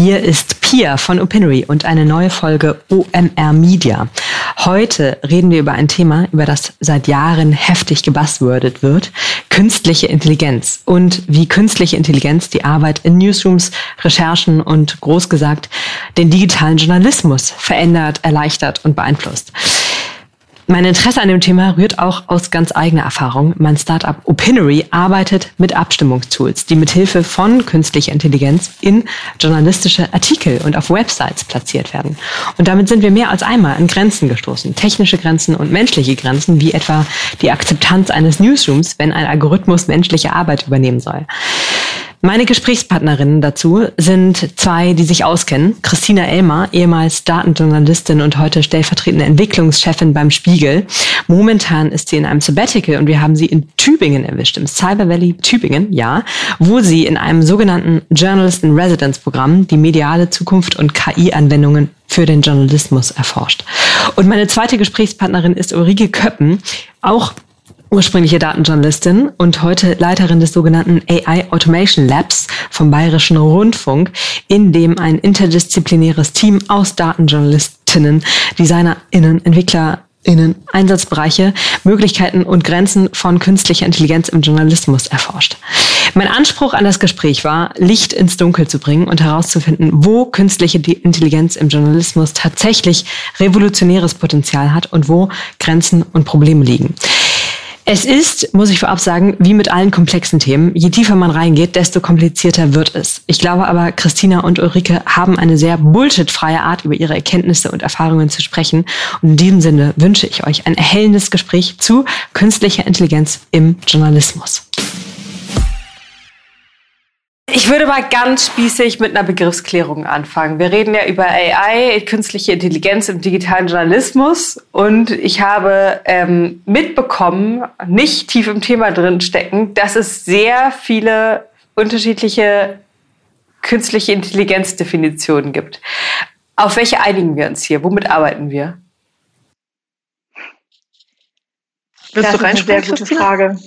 Hier ist Pia von Opinory und eine neue Folge OMR Media. Heute reden wir über ein Thema, über das seit Jahren heftig gebuzzwordet wird, künstliche Intelligenz und wie künstliche Intelligenz die Arbeit in Newsrooms, Recherchen und groß gesagt den digitalen Journalismus verändert, erleichtert und beeinflusst. Mein Interesse an dem Thema rührt auch aus ganz eigener Erfahrung. Mein Startup Opinory arbeitet mit Abstimmungstools, die mithilfe von künstlicher Intelligenz in journalistische Artikel und auf Websites platziert werden. Und damit sind wir mehr als einmal an Grenzen gestoßen. Technische Grenzen und menschliche Grenzen, wie etwa die Akzeptanz eines Newsrooms, wenn ein Algorithmus menschliche Arbeit übernehmen soll. Meine Gesprächspartnerinnen dazu sind zwei, die sich auskennen. Christina Elmer, ehemals Datenjournalistin und heute stellvertretende Entwicklungschefin beim Spiegel. Momentan ist sie in einem Sabbatical und wir haben sie in Tübingen erwischt, im Cyber Valley Tübingen, ja, wo sie in einem sogenannten Journalist in Residence Programm die mediale Zukunft und KI-Anwendungen für den Journalismus erforscht. Und meine zweite Gesprächspartnerin ist Ulrike Köppen, auch ursprüngliche Datenjournalistin und heute Leiterin des sogenannten AI Automation Labs vom Bayerischen Rundfunk, in dem ein interdisziplinäres Team aus Datenjournalistinnen, DesignerInnen, Entwickler Innen Einsatzbereiche, Möglichkeiten und Grenzen von künstlicher Intelligenz im Journalismus erforscht. Mein Anspruch an das Gespräch war, Licht ins Dunkel zu bringen und herauszufinden, wo künstliche Intelligenz im Journalismus tatsächlich revolutionäres Potenzial hat und wo Grenzen und Probleme liegen. Es ist, muss ich vorab sagen, wie mit allen komplexen Themen. Je tiefer man reingeht, desto komplizierter wird es. Ich glaube aber, Christina und Ulrike haben eine sehr bullshitfreie Art, über ihre Erkenntnisse und Erfahrungen zu sprechen. Und in diesem Sinne wünsche ich euch ein erhellendes Gespräch zu künstlicher Intelligenz im Journalismus. Ich würde mal ganz spießig mit einer Begriffsklärung anfangen. Wir reden ja über AI, künstliche Intelligenz im digitalen Journalismus. Und ich habe ähm, mitbekommen, nicht tief im Thema drin stecken, dass es sehr viele unterschiedliche künstliche Intelligenzdefinitionen gibt. Auf welche einigen wir uns hier? Womit arbeiten wir? Willst das du ist eine sehr gute Frage.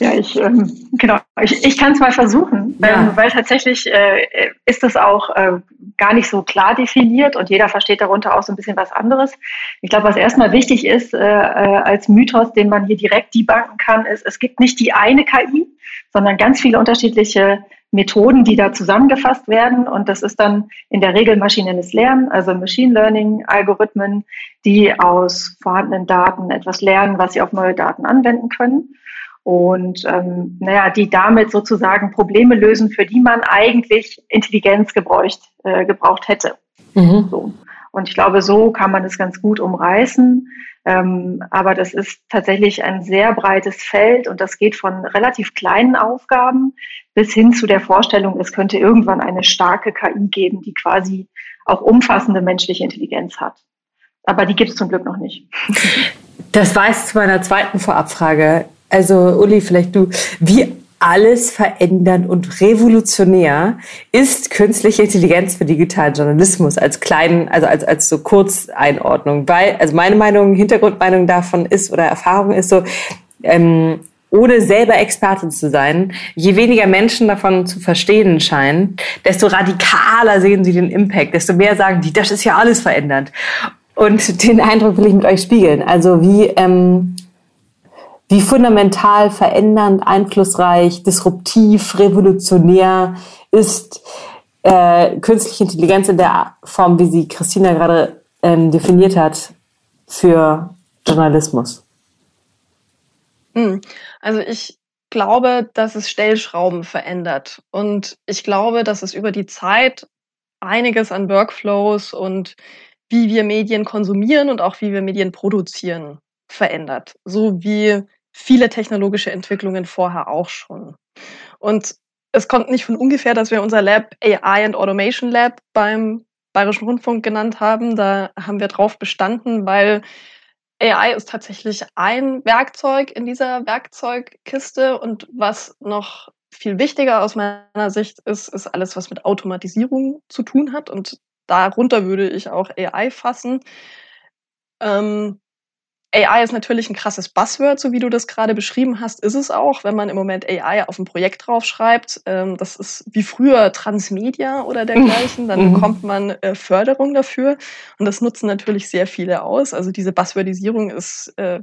Ja, ich, ähm, genau. Ich, ich kann es mal versuchen, ja. ähm, weil tatsächlich äh, ist das auch äh, gar nicht so klar definiert und jeder versteht darunter auch so ein bisschen was anderes. Ich glaube, was erstmal wichtig ist äh, äh, als Mythos, den man hier direkt debunken kann, ist, es gibt nicht die eine KI, sondern ganz viele unterschiedliche Methoden, die da zusammengefasst werden. Und das ist dann in der Regel maschinelles Lernen, also Machine Learning, Algorithmen, die aus vorhandenen Daten etwas lernen, was sie auf neue Daten anwenden können und ähm, naja, die damit sozusagen Probleme lösen, für die man eigentlich Intelligenz gebraucht, äh, gebraucht hätte. Mhm. So. Und ich glaube, so kann man es ganz gut umreißen. Ähm, aber das ist tatsächlich ein sehr breites Feld und das geht von relativ kleinen Aufgaben bis hin zu der Vorstellung, es könnte irgendwann eine starke KI geben, die quasi auch umfassende menschliche Intelligenz hat. Aber die gibt es zum Glück noch nicht. Das weiß zu meiner zweiten Vorabfrage. Also Uli, vielleicht du, wie alles verändernd und revolutionär ist künstliche Intelligenz für digitalen Journalismus als kleinen, also als, als so Kurzeinordnung. Weil, also meine Meinung, Hintergrundmeinung davon ist oder Erfahrung ist so, ähm, ohne selber Experte zu sein, je weniger Menschen davon zu verstehen scheinen, desto radikaler sehen sie den Impact, desto mehr sagen die, das ist ja alles verändert. Und den Eindruck will ich mit euch spiegeln. Also wie, ähm, wie fundamental verändernd, einflussreich, disruptiv, revolutionär ist äh, künstliche Intelligenz in der Form, wie sie Christina gerade ähm, definiert hat, für Journalismus? Hm. Also ich glaube, dass es Stellschrauben verändert. Und ich glaube, dass es über die Zeit einiges an Workflows und wie wir Medien konsumieren und auch wie wir Medien produzieren verändert. So wie viele technologische Entwicklungen vorher auch schon. Und es kommt nicht von ungefähr, dass wir unser Lab AI and Automation Lab beim Bayerischen Rundfunk genannt haben. Da haben wir drauf bestanden, weil AI ist tatsächlich ein Werkzeug in dieser Werkzeugkiste und was noch viel wichtiger aus meiner Sicht ist, ist alles, was mit Automatisierung zu tun hat und darunter würde ich auch AI fassen. Ähm, AI ist natürlich ein krasses Buzzword, so wie du das gerade beschrieben hast, ist es auch, wenn man im Moment AI auf ein Projekt draufschreibt. Ähm, das ist wie früher Transmedia oder dergleichen, dann mhm. bekommt man äh, Förderung dafür und das nutzen natürlich sehr viele aus. Also diese Buzzwordisierung ist, äh,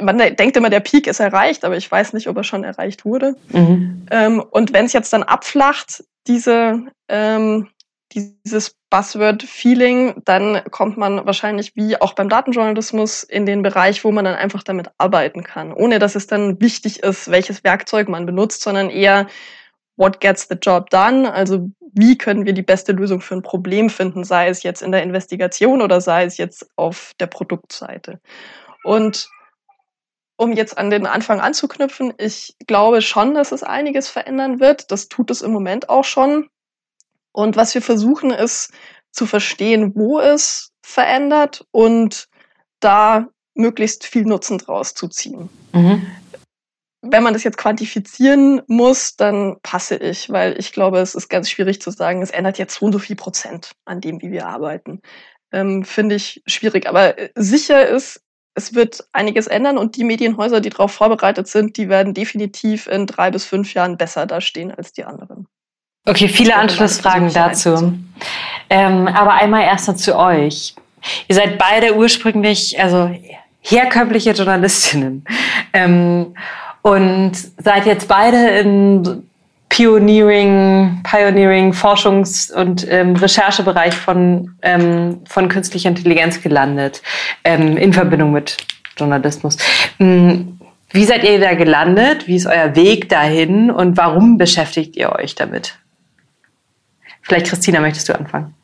man denkt immer, der Peak ist erreicht, aber ich weiß nicht, ob er schon erreicht wurde. Mhm. Ähm, und wenn es jetzt dann abflacht, diese ähm, dieses Buzzword-Feeling, dann kommt man wahrscheinlich wie auch beim Datenjournalismus in den Bereich, wo man dann einfach damit arbeiten kann, ohne dass es dann wichtig ist, welches Werkzeug man benutzt, sondern eher what gets the job done, also wie können wir die beste Lösung für ein Problem finden, sei es jetzt in der Investigation oder sei es jetzt auf der Produktseite. Und um jetzt an den Anfang anzuknüpfen, ich glaube schon, dass es einiges verändern wird. Das tut es im Moment auch schon. Und was wir versuchen, ist zu verstehen, wo es verändert und da möglichst viel Nutzen draus zu ziehen. Mhm. Wenn man das jetzt quantifizieren muss, dann passe ich, weil ich glaube, es ist ganz schwierig zu sagen, es ändert jetzt so und so viel Prozent an dem, wie wir arbeiten. Ähm, Finde ich schwierig. Aber äh, sicher ist, es wird einiges ändern und die Medienhäuser, die darauf vorbereitet sind, die werden definitiv in drei bis fünf Jahren besser dastehen als die anderen. Okay, viele Anschlussfragen dazu. Ähm, aber einmal erst noch zu euch. Ihr seid beide ursprünglich, also herkömmliche Journalistinnen ähm, und seid jetzt beide in Pioneering, Pioneering Forschungs- und ähm, Recherchebereich von, ähm, von künstlicher Intelligenz gelandet, ähm, in Verbindung mit Journalismus. Hm, wie seid ihr da gelandet? Wie ist euer Weg dahin und warum beschäftigt ihr euch damit? Vielleicht, Christina, möchtest du anfangen?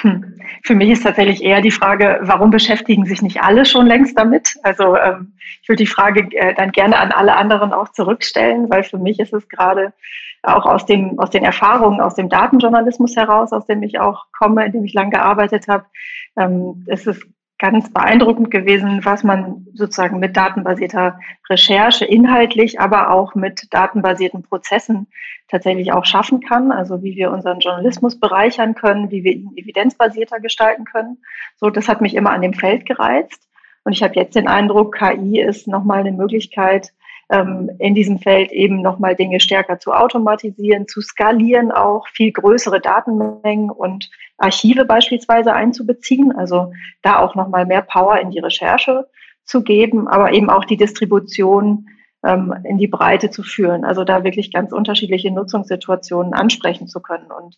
Hm. Für mich ist tatsächlich eher die Frage, warum beschäftigen sich nicht alle schon längst damit? Also ähm, ich würde die Frage äh, dann gerne an alle anderen auch zurückstellen, weil für mich ist es gerade auch aus, dem, aus den Erfahrungen aus dem Datenjournalismus heraus, aus dem ich auch komme, in dem ich lange gearbeitet habe, ähm, ist es ganz beeindruckend gewesen, was man sozusagen mit datenbasierter Recherche inhaltlich, aber auch mit datenbasierten Prozessen tatsächlich auch schaffen kann. Also wie wir unseren Journalismus bereichern können, wie wir ihn evidenzbasierter gestalten können. So, das hat mich immer an dem Feld gereizt. Und ich habe jetzt den Eindruck, KI ist nochmal eine Möglichkeit, ähm, in diesem Feld eben nochmal Dinge stärker zu automatisieren, zu skalieren, auch viel größere Datenmengen und Archive beispielsweise einzubeziehen. Also da auch nochmal mehr Power in die Recherche zu geben, aber eben auch die Distribution ähm, in die Breite zu führen. Also da wirklich ganz unterschiedliche Nutzungssituationen ansprechen zu können. Und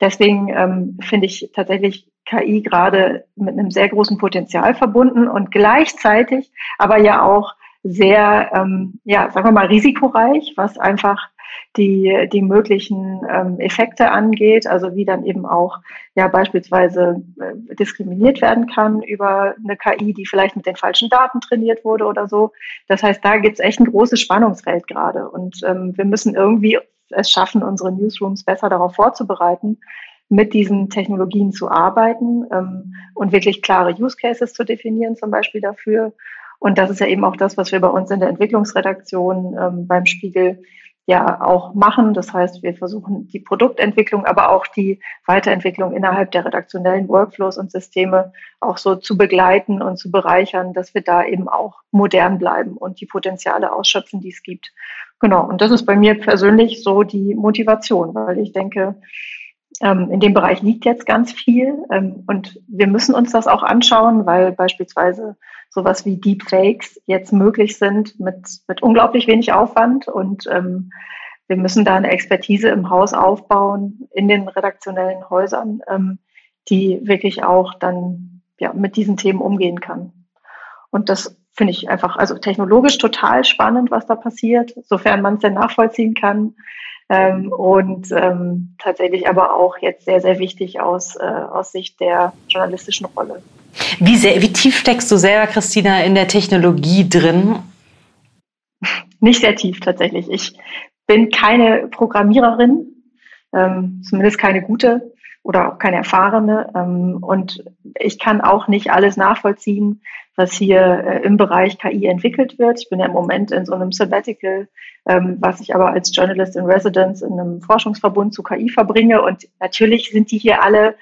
deswegen ähm, finde ich tatsächlich KI gerade mit einem sehr großen Potenzial verbunden und gleichzeitig aber ja auch sehr, ähm, ja, sagen wir mal, risikoreich, was einfach die, die möglichen ähm, Effekte angeht, also wie dann eben auch ja beispielsweise äh, diskriminiert werden kann über eine KI, die vielleicht mit den falschen Daten trainiert wurde oder so. Das heißt, da gibt es echt ein großes Spannungsfeld gerade. Und ähm, wir müssen irgendwie es schaffen, unsere Newsrooms besser darauf vorzubereiten, mit diesen Technologien zu arbeiten ähm, und wirklich klare Use Cases zu definieren, zum Beispiel dafür und das ist ja eben auch das, was wir bei uns in der Entwicklungsredaktion ähm, beim Spiegel ja auch machen. Das heißt, wir versuchen die Produktentwicklung, aber auch die Weiterentwicklung innerhalb der redaktionellen Workflows und Systeme auch so zu begleiten und zu bereichern, dass wir da eben auch modern bleiben und die Potenziale ausschöpfen, die es gibt. Genau. Und das ist bei mir persönlich so die Motivation, weil ich denke, ähm, in dem Bereich liegt jetzt ganz viel ähm, und wir müssen uns das auch anschauen, weil beispielsweise sowas wie Deepfakes jetzt möglich sind mit, mit unglaublich wenig Aufwand und ähm, wir müssen da eine Expertise im Haus aufbauen, in den redaktionellen Häusern, ähm, die wirklich auch dann ja, mit diesen Themen umgehen kann. Und das finde ich einfach, also technologisch total spannend, was da passiert, sofern man es denn nachvollziehen kann. Ähm, und ähm, tatsächlich aber auch jetzt sehr, sehr wichtig aus, äh, aus Sicht der journalistischen Rolle. Wie, sehr, wie tief steckst du selber, Christina, in der Technologie drin? Nicht sehr tief tatsächlich. Ich bin keine Programmiererin, ähm, zumindest keine gute oder auch keine erfahrene. Ähm, und ich kann auch nicht alles nachvollziehen, was hier äh, im Bereich KI entwickelt wird. Ich bin ja im Moment in so einem Sabbatical, ähm, was ich aber als Journalist in Residence in einem Forschungsverbund zu KI verbringe. Und natürlich sind die hier alle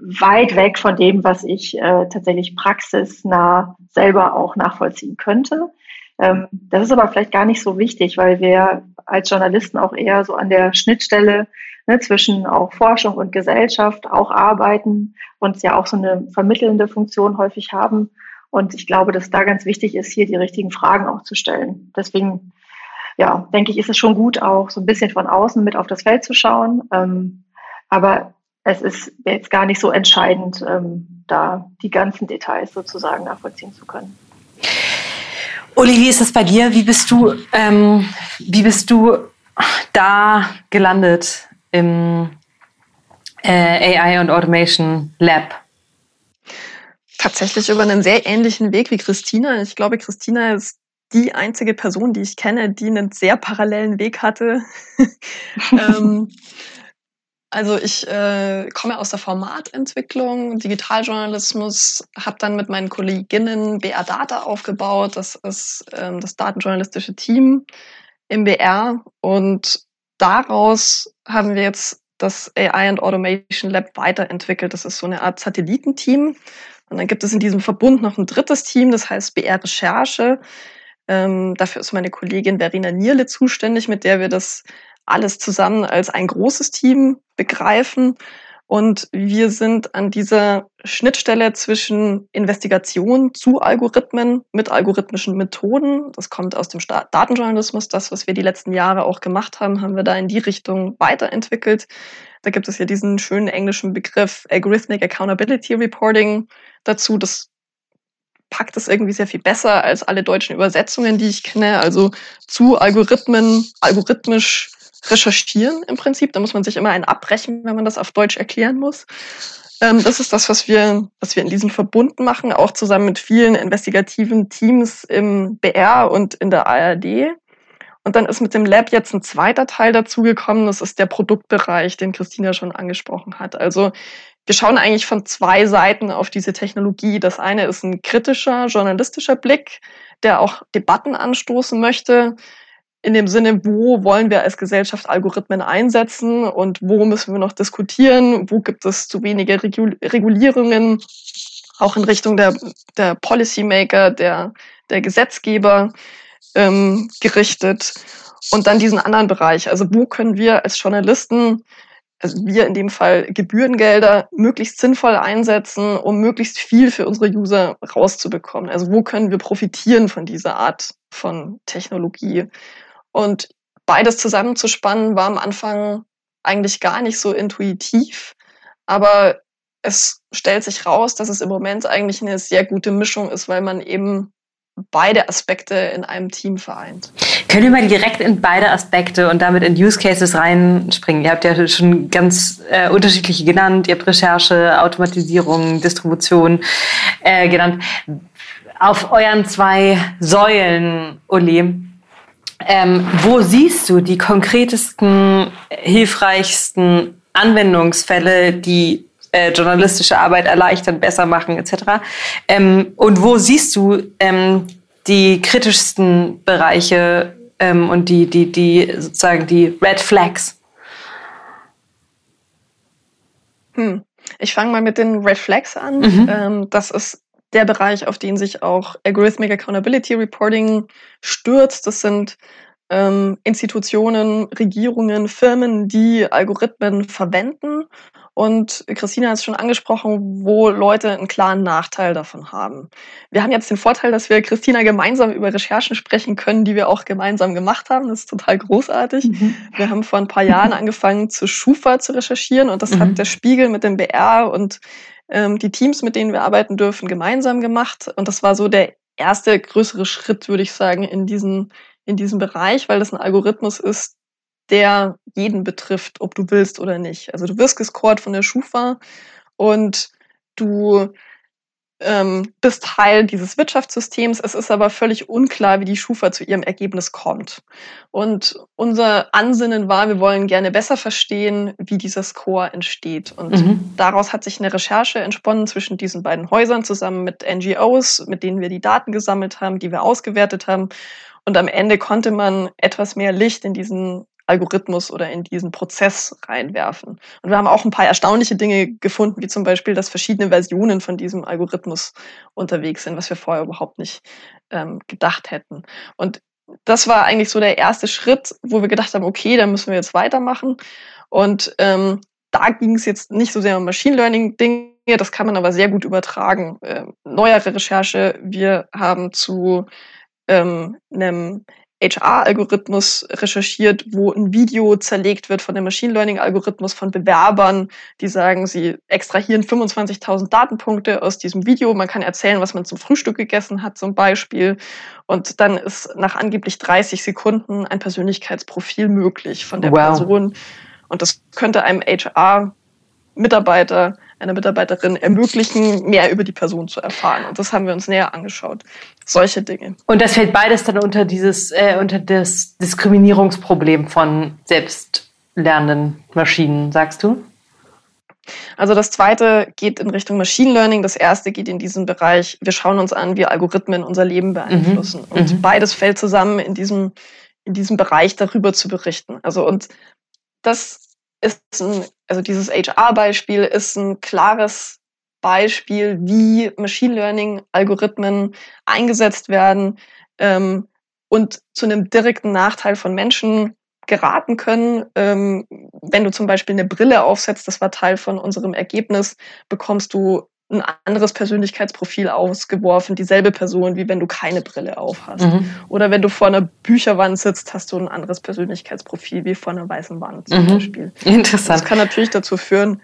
weit weg von dem, was ich äh, tatsächlich praxisnah selber auch nachvollziehen könnte. Ähm, das ist aber vielleicht gar nicht so wichtig, weil wir als Journalisten auch eher so an der Schnittstelle ne, zwischen auch Forschung und Gesellschaft auch arbeiten und ja auch so eine vermittelnde Funktion häufig haben. Und ich glaube, dass da ganz wichtig ist, hier die richtigen Fragen auch zu stellen. Deswegen, ja, denke ich, ist es schon gut, auch so ein bisschen von außen mit auf das Feld zu schauen. Ähm, aber es ist jetzt gar nicht so entscheidend, ähm, da die ganzen Details sozusagen nachvollziehen zu können. Uli, wie ist das bei dir? Wie bist du, ähm, wie bist du da gelandet im äh, AI und Automation Lab? Tatsächlich über einen sehr ähnlichen Weg wie Christina. Ich glaube, Christina ist die einzige Person, die ich kenne, die einen sehr parallelen Weg hatte. ähm, also ich äh, komme aus der Formatentwicklung, Digitaljournalismus, habe dann mit meinen Kolleginnen BR Data aufgebaut. Das ist ähm, das datenjournalistische Team im BR. Und daraus haben wir jetzt das AI and Automation Lab weiterentwickelt. Das ist so eine Art Satellitenteam. Und dann gibt es in diesem Verbund noch ein drittes Team, das heißt BR Recherche. Ähm, dafür ist meine Kollegin Verena Nierle zuständig, mit der wir das alles zusammen als ein großes Team begreifen. Und wir sind an dieser Schnittstelle zwischen Investigation zu Algorithmen mit algorithmischen Methoden. Das kommt aus dem Datenjournalismus. Das, was wir die letzten Jahre auch gemacht haben, haben wir da in die Richtung weiterentwickelt. Da gibt es ja diesen schönen englischen Begriff Algorithmic Accountability Reporting dazu. Das packt es irgendwie sehr viel besser als alle deutschen Übersetzungen, die ich kenne. Also zu Algorithmen, algorithmisch recherchieren im Prinzip. Da muss man sich immer einen abbrechen, wenn man das auf Deutsch erklären muss. Ähm, das ist das, was wir, was wir in diesem Verbund machen, auch zusammen mit vielen investigativen Teams im BR und in der ARD. Und dann ist mit dem Lab jetzt ein zweiter Teil dazugekommen. Das ist der Produktbereich, den Christina schon angesprochen hat. Also wir schauen eigentlich von zwei Seiten auf diese Technologie. Das eine ist ein kritischer, journalistischer Blick, der auch Debatten anstoßen möchte in dem Sinne, wo wollen wir als Gesellschaft Algorithmen einsetzen und wo müssen wir noch diskutieren, wo gibt es zu wenige Regulierungen, auch in Richtung der, der Policymaker, der, der Gesetzgeber ähm, gerichtet. Und dann diesen anderen Bereich, also wo können wir als Journalisten, also wir in dem Fall Gebührengelder, möglichst sinnvoll einsetzen, um möglichst viel für unsere User rauszubekommen. Also wo können wir profitieren von dieser Art von Technologie? Und beides zusammenzuspannen war am Anfang eigentlich gar nicht so intuitiv. Aber es stellt sich raus, dass es im Moment eigentlich eine sehr gute Mischung ist, weil man eben beide Aspekte in einem Team vereint. Können wir mal direkt in beide Aspekte und damit in Use Cases reinspringen? Ihr habt ja schon ganz äh, unterschiedliche genannt. Ihr habt Recherche, Automatisierung, Distribution äh, genannt. Auf euren zwei Säulen, Uli, ähm, wo siehst du die konkretesten, hilfreichsten Anwendungsfälle, die äh, journalistische Arbeit erleichtern, besser machen etc. Ähm, und wo siehst du ähm, die kritischsten Bereiche ähm, und die, die, die sozusagen die Red Flags? Hm. Ich fange mal mit den Red Flags an. Mhm. Ähm, das ist der Bereich, auf den sich auch Algorithmic Accountability Reporting stürzt. Das sind ähm, Institutionen, Regierungen, Firmen, die Algorithmen verwenden. Und Christina hat es schon angesprochen, wo Leute einen klaren Nachteil davon haben. Wir haben jetzt den Vorteil, dass wir Christina gemeinsam über Recherchen sprechen können, die wir auch gemeinsam gemacht haben. Das ist total großartig. Mhm. Wir haben vor ein paar Jahren angefangen, zu Schufa zu recherchieren und das mhm. hat der Spiegel mit dem BR und ähm, die Teams, mit denen wir arbeiten dürfen, gemeinsam gemacht. Und das war so der erste größere Schritt, würde ich sagen, in diesen, in diesem Bereich, weil das ein Algorithmus ist, der jeden betrifft, ob du willst oder nicht. Also du wirst gescored von der Schufa und du ähm, bist Teil dieses Wirtschaftssystems. Es ist aber völlig unklar, wie die Schufa zu ihrem Ergebnis kommt. Und unser Ansinnen war, wir wollen gerne besser verstehen, wie dieser Score entsteht. Und mhm. daraus hat sich eine Recherche entsponnen zwischen diesen beiden Häusern zusammen mit NGOs, mit denen wir die Daten gesammelt haben, die wir ausgewertet haben. Und am Ende konnte man etwas mehr Licht in diesen Algorithmus oder in diesen Prozess reinwerfen. Und wir haben auch ein paar erstaunliche Dinge gefunden, wie zum Beispiel, dass verschiedene Versionen von diesem Algorithmus unterwegs sind, was wir vorher überhaupt nicht ähm, gedacht hätten. Und das war eigentlich so der erste Schritt, wo wir gedacht haben, okay, da müssen wir jetzt weitermachen. Und ähm, da ging es jetzt nicht so sehr um Machine Learning-Dinge, das kann man aber sehr gut übertragen. Äh, neuere Recherche, wir haben zu ähm, einem HR-Algorithmus recherchiert, wo ein Video zerlegt wird von dem Machine Learning-Algorithmus von Bewerbern, die sagen, sie extrahieren 25.000 Datenpunkte aus diesem Video. Man kann erzählen, was man zum Frühstück gegessen hat, zum Beispiel. Und dann ist nach angeblich 30 Sekunden ein Persönlichkeitsprofil möglich von der wow. Person. Und das könnte einem HR-Mitarbeiter einer Mitarbeiterin ermöglichen, mehr über die Person zu erfahren. Und das haben wir uns näher angeschaut. Solche Dinge. Und das fällt beides dann unter dieses, äh, unter das Diskriminierungsproblem von selbstlernenden Maschinen, sagst du? Also das zweite geht in Richtung Machine Learning, das erste geht in diesen Bereich, wir schauen uns an, wie Algorithmen unser Leben beeinflussen. Mhm. Und mhm. beides fällt zusammen in diesem, in diesem Bereich darüber zu berichten. Also und das ist ein, also dieses HR-Beispiel ist ein klares Beispiel, wie Machine Learning-Algorithmen eingesetzt werden ähm, und zu einem direkten Nachteil von Menschen geraten können. Ähm, wenn du zum Beispiel eine Brille aufsetzt, das war Teil von unserem Ergebnis, bekommst du ein anderes Persönlichkeitsprofil ausgeworfen, dieselbe Person, wie wenn du keine Brille auf hast. Mhm. Oder wenn du vor einer Bücherwand sitzt, hast du ein anderes Persönlichkeitsprofil, wie vor einer weißen Wand zum mhm. Beispiel. Interessant. Das kann natürlich dazu führen,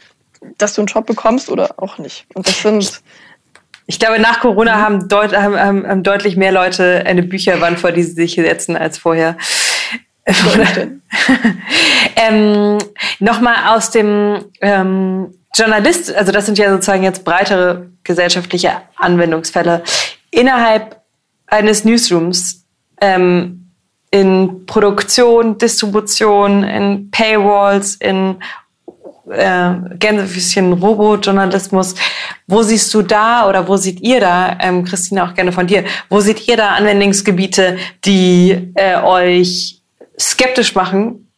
dass du einen Job bekommst oder auch nicht. Und das sind ich glaube, nach Corona haben, deut haben, haben, deutlich mehr Leute eine Bücherwand, vor die sie sich setzen, als vorher. ähm, Nochmal aus dem ähm, Journalist, also das sind ja sozusagen jetzt breitere gesellschaftliche Anwendungsfälle, innerhalb eines Newsrooms ähm, in Produktion, Distribution, in Paywalls, in äh, Gänsefüßchen Robojournalismus. Wo siehst du da oder wo seht ihr da, ähm, Christina, auch gerne von dir, wo seht ihr da Anwendungsgebiete, die äh, euch skeptisch machen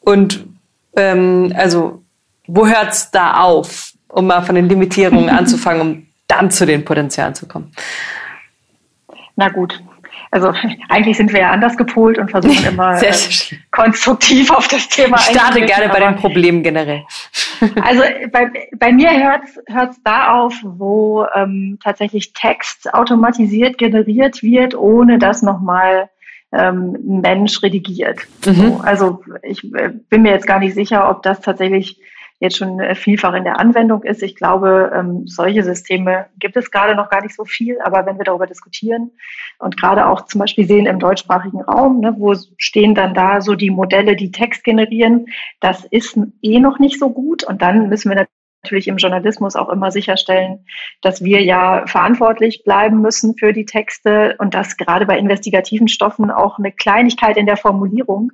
und ähm, also wo hört es da auf, um mal von den Limitierungen anzufangen, um dann zu den Potenzialen zu kommen? Na gut. Also eigentlich sind wir ja anders gepolt und versuchen immer äh, konstruktiv auf das Thema Ich starte gerne bei den Problemen generell. Also bei, bei mir hört es da auf, wo ähm, tatsächlich Text automatisiert generiert wird, ohne dass nochmal ähm, ein Mensch redigiert. Mhm. So, also ich äh, bin mir jetzt gar nicht sicher, ob das tatsächlich jetzt schon äh, vielfach in der Anwendung ist. Ich glaube, ähm, solche Systeme gibt es gerade noch gar nicht so viel, aber wenn wir darüber diskutieren und gerade auch zum Beispiel sehen im deutschsprachigen Raum, ne, wo stehen dann da so die Modelle, die Text generieren, das ist eh noch nicht so gut und dann müssen wir natürlich im Journalismus auch immer sicherstellen, dass wir ja verantwortlich bleiben müssen für die Texte und dass gerade bei investigativen Stoffen auch eine Kleinigkeit in der Formulierung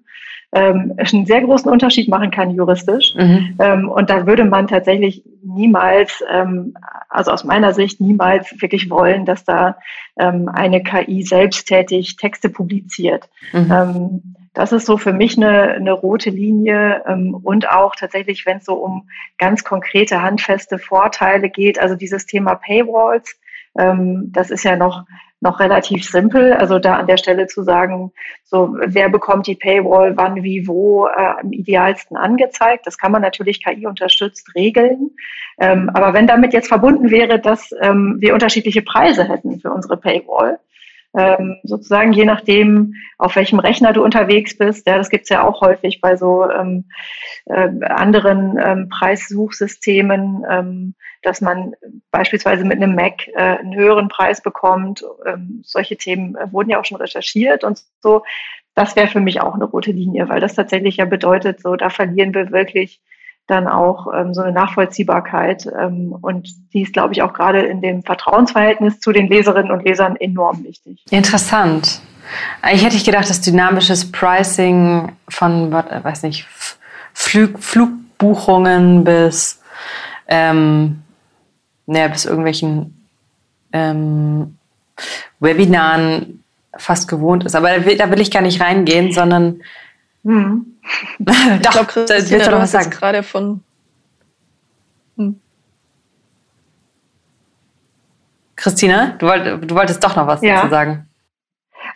ähm, einen sehr großen Unterschied machen kann juristisch. Mhm. Ähm, und da würde man tatsächlich niemals, ähm, also aus meiner Sicht niemals wirklich wollen, dass da ähm, eine KI selbsttätig Texte publiziert. Mhm. Ähm, das ist so für mich eine, eine rote Linie ähm, und auch tatsächlich, wenn es so um ganz konkrete, handfeste Vorteile geht, also dieses Thema Paywalls, das ist ja noch noch relativ simpel. Also da an der Stelle zu sagen, so wer bekommt die Paywall, wann, wie, wo äh, am idealsten angezeigt. Das kann man natürlich KI unterstützt regeln. Ähm, aber wenn damit jetzt verbunden wäre, dass ähm, wir unterschiedliche Preise hätten für unsere Paywall, ähm, sozusagen je nachdem, auf welchem Rechner du unterwegs bist. Ja, das gibt's ja auch häufig bei so ähm, äh, anderen ähm, Preissuchsystemen, ähm, dass man beispielsweise mit einem Mac äh, einen höheren Preis bekommt. Ähm, solche Themen äh, wurden ja auch schon recherchiert und so. Das wäre für mich auch eine rote Linie, weil das tatsächlich ja bedeutet, so da verlieren wir wirklich dann auch ähm, so eine Nachvollziehbarkeit. Ähm, und die ist, glaube ich, auch gerade in dem Vertrauensverhältnis zu den Leserinnen und Lesern enorm wichtig. Interessant. Ich hätte gedacht, dass dynamisches Pricing von, weiß nicht, Flug, Flugbuchungen bis, ähm, naja, bis irgendwelchen ähm, Webinaren fast gewohnt ist. Aber da will, da will ich gar nicht reingehen, sondern hm Doch, ich glaube, Christina, du hast jetzt gerade von... Hm. Christina, du, wollt, du, wolltest doch noch was ja. dazu sagen.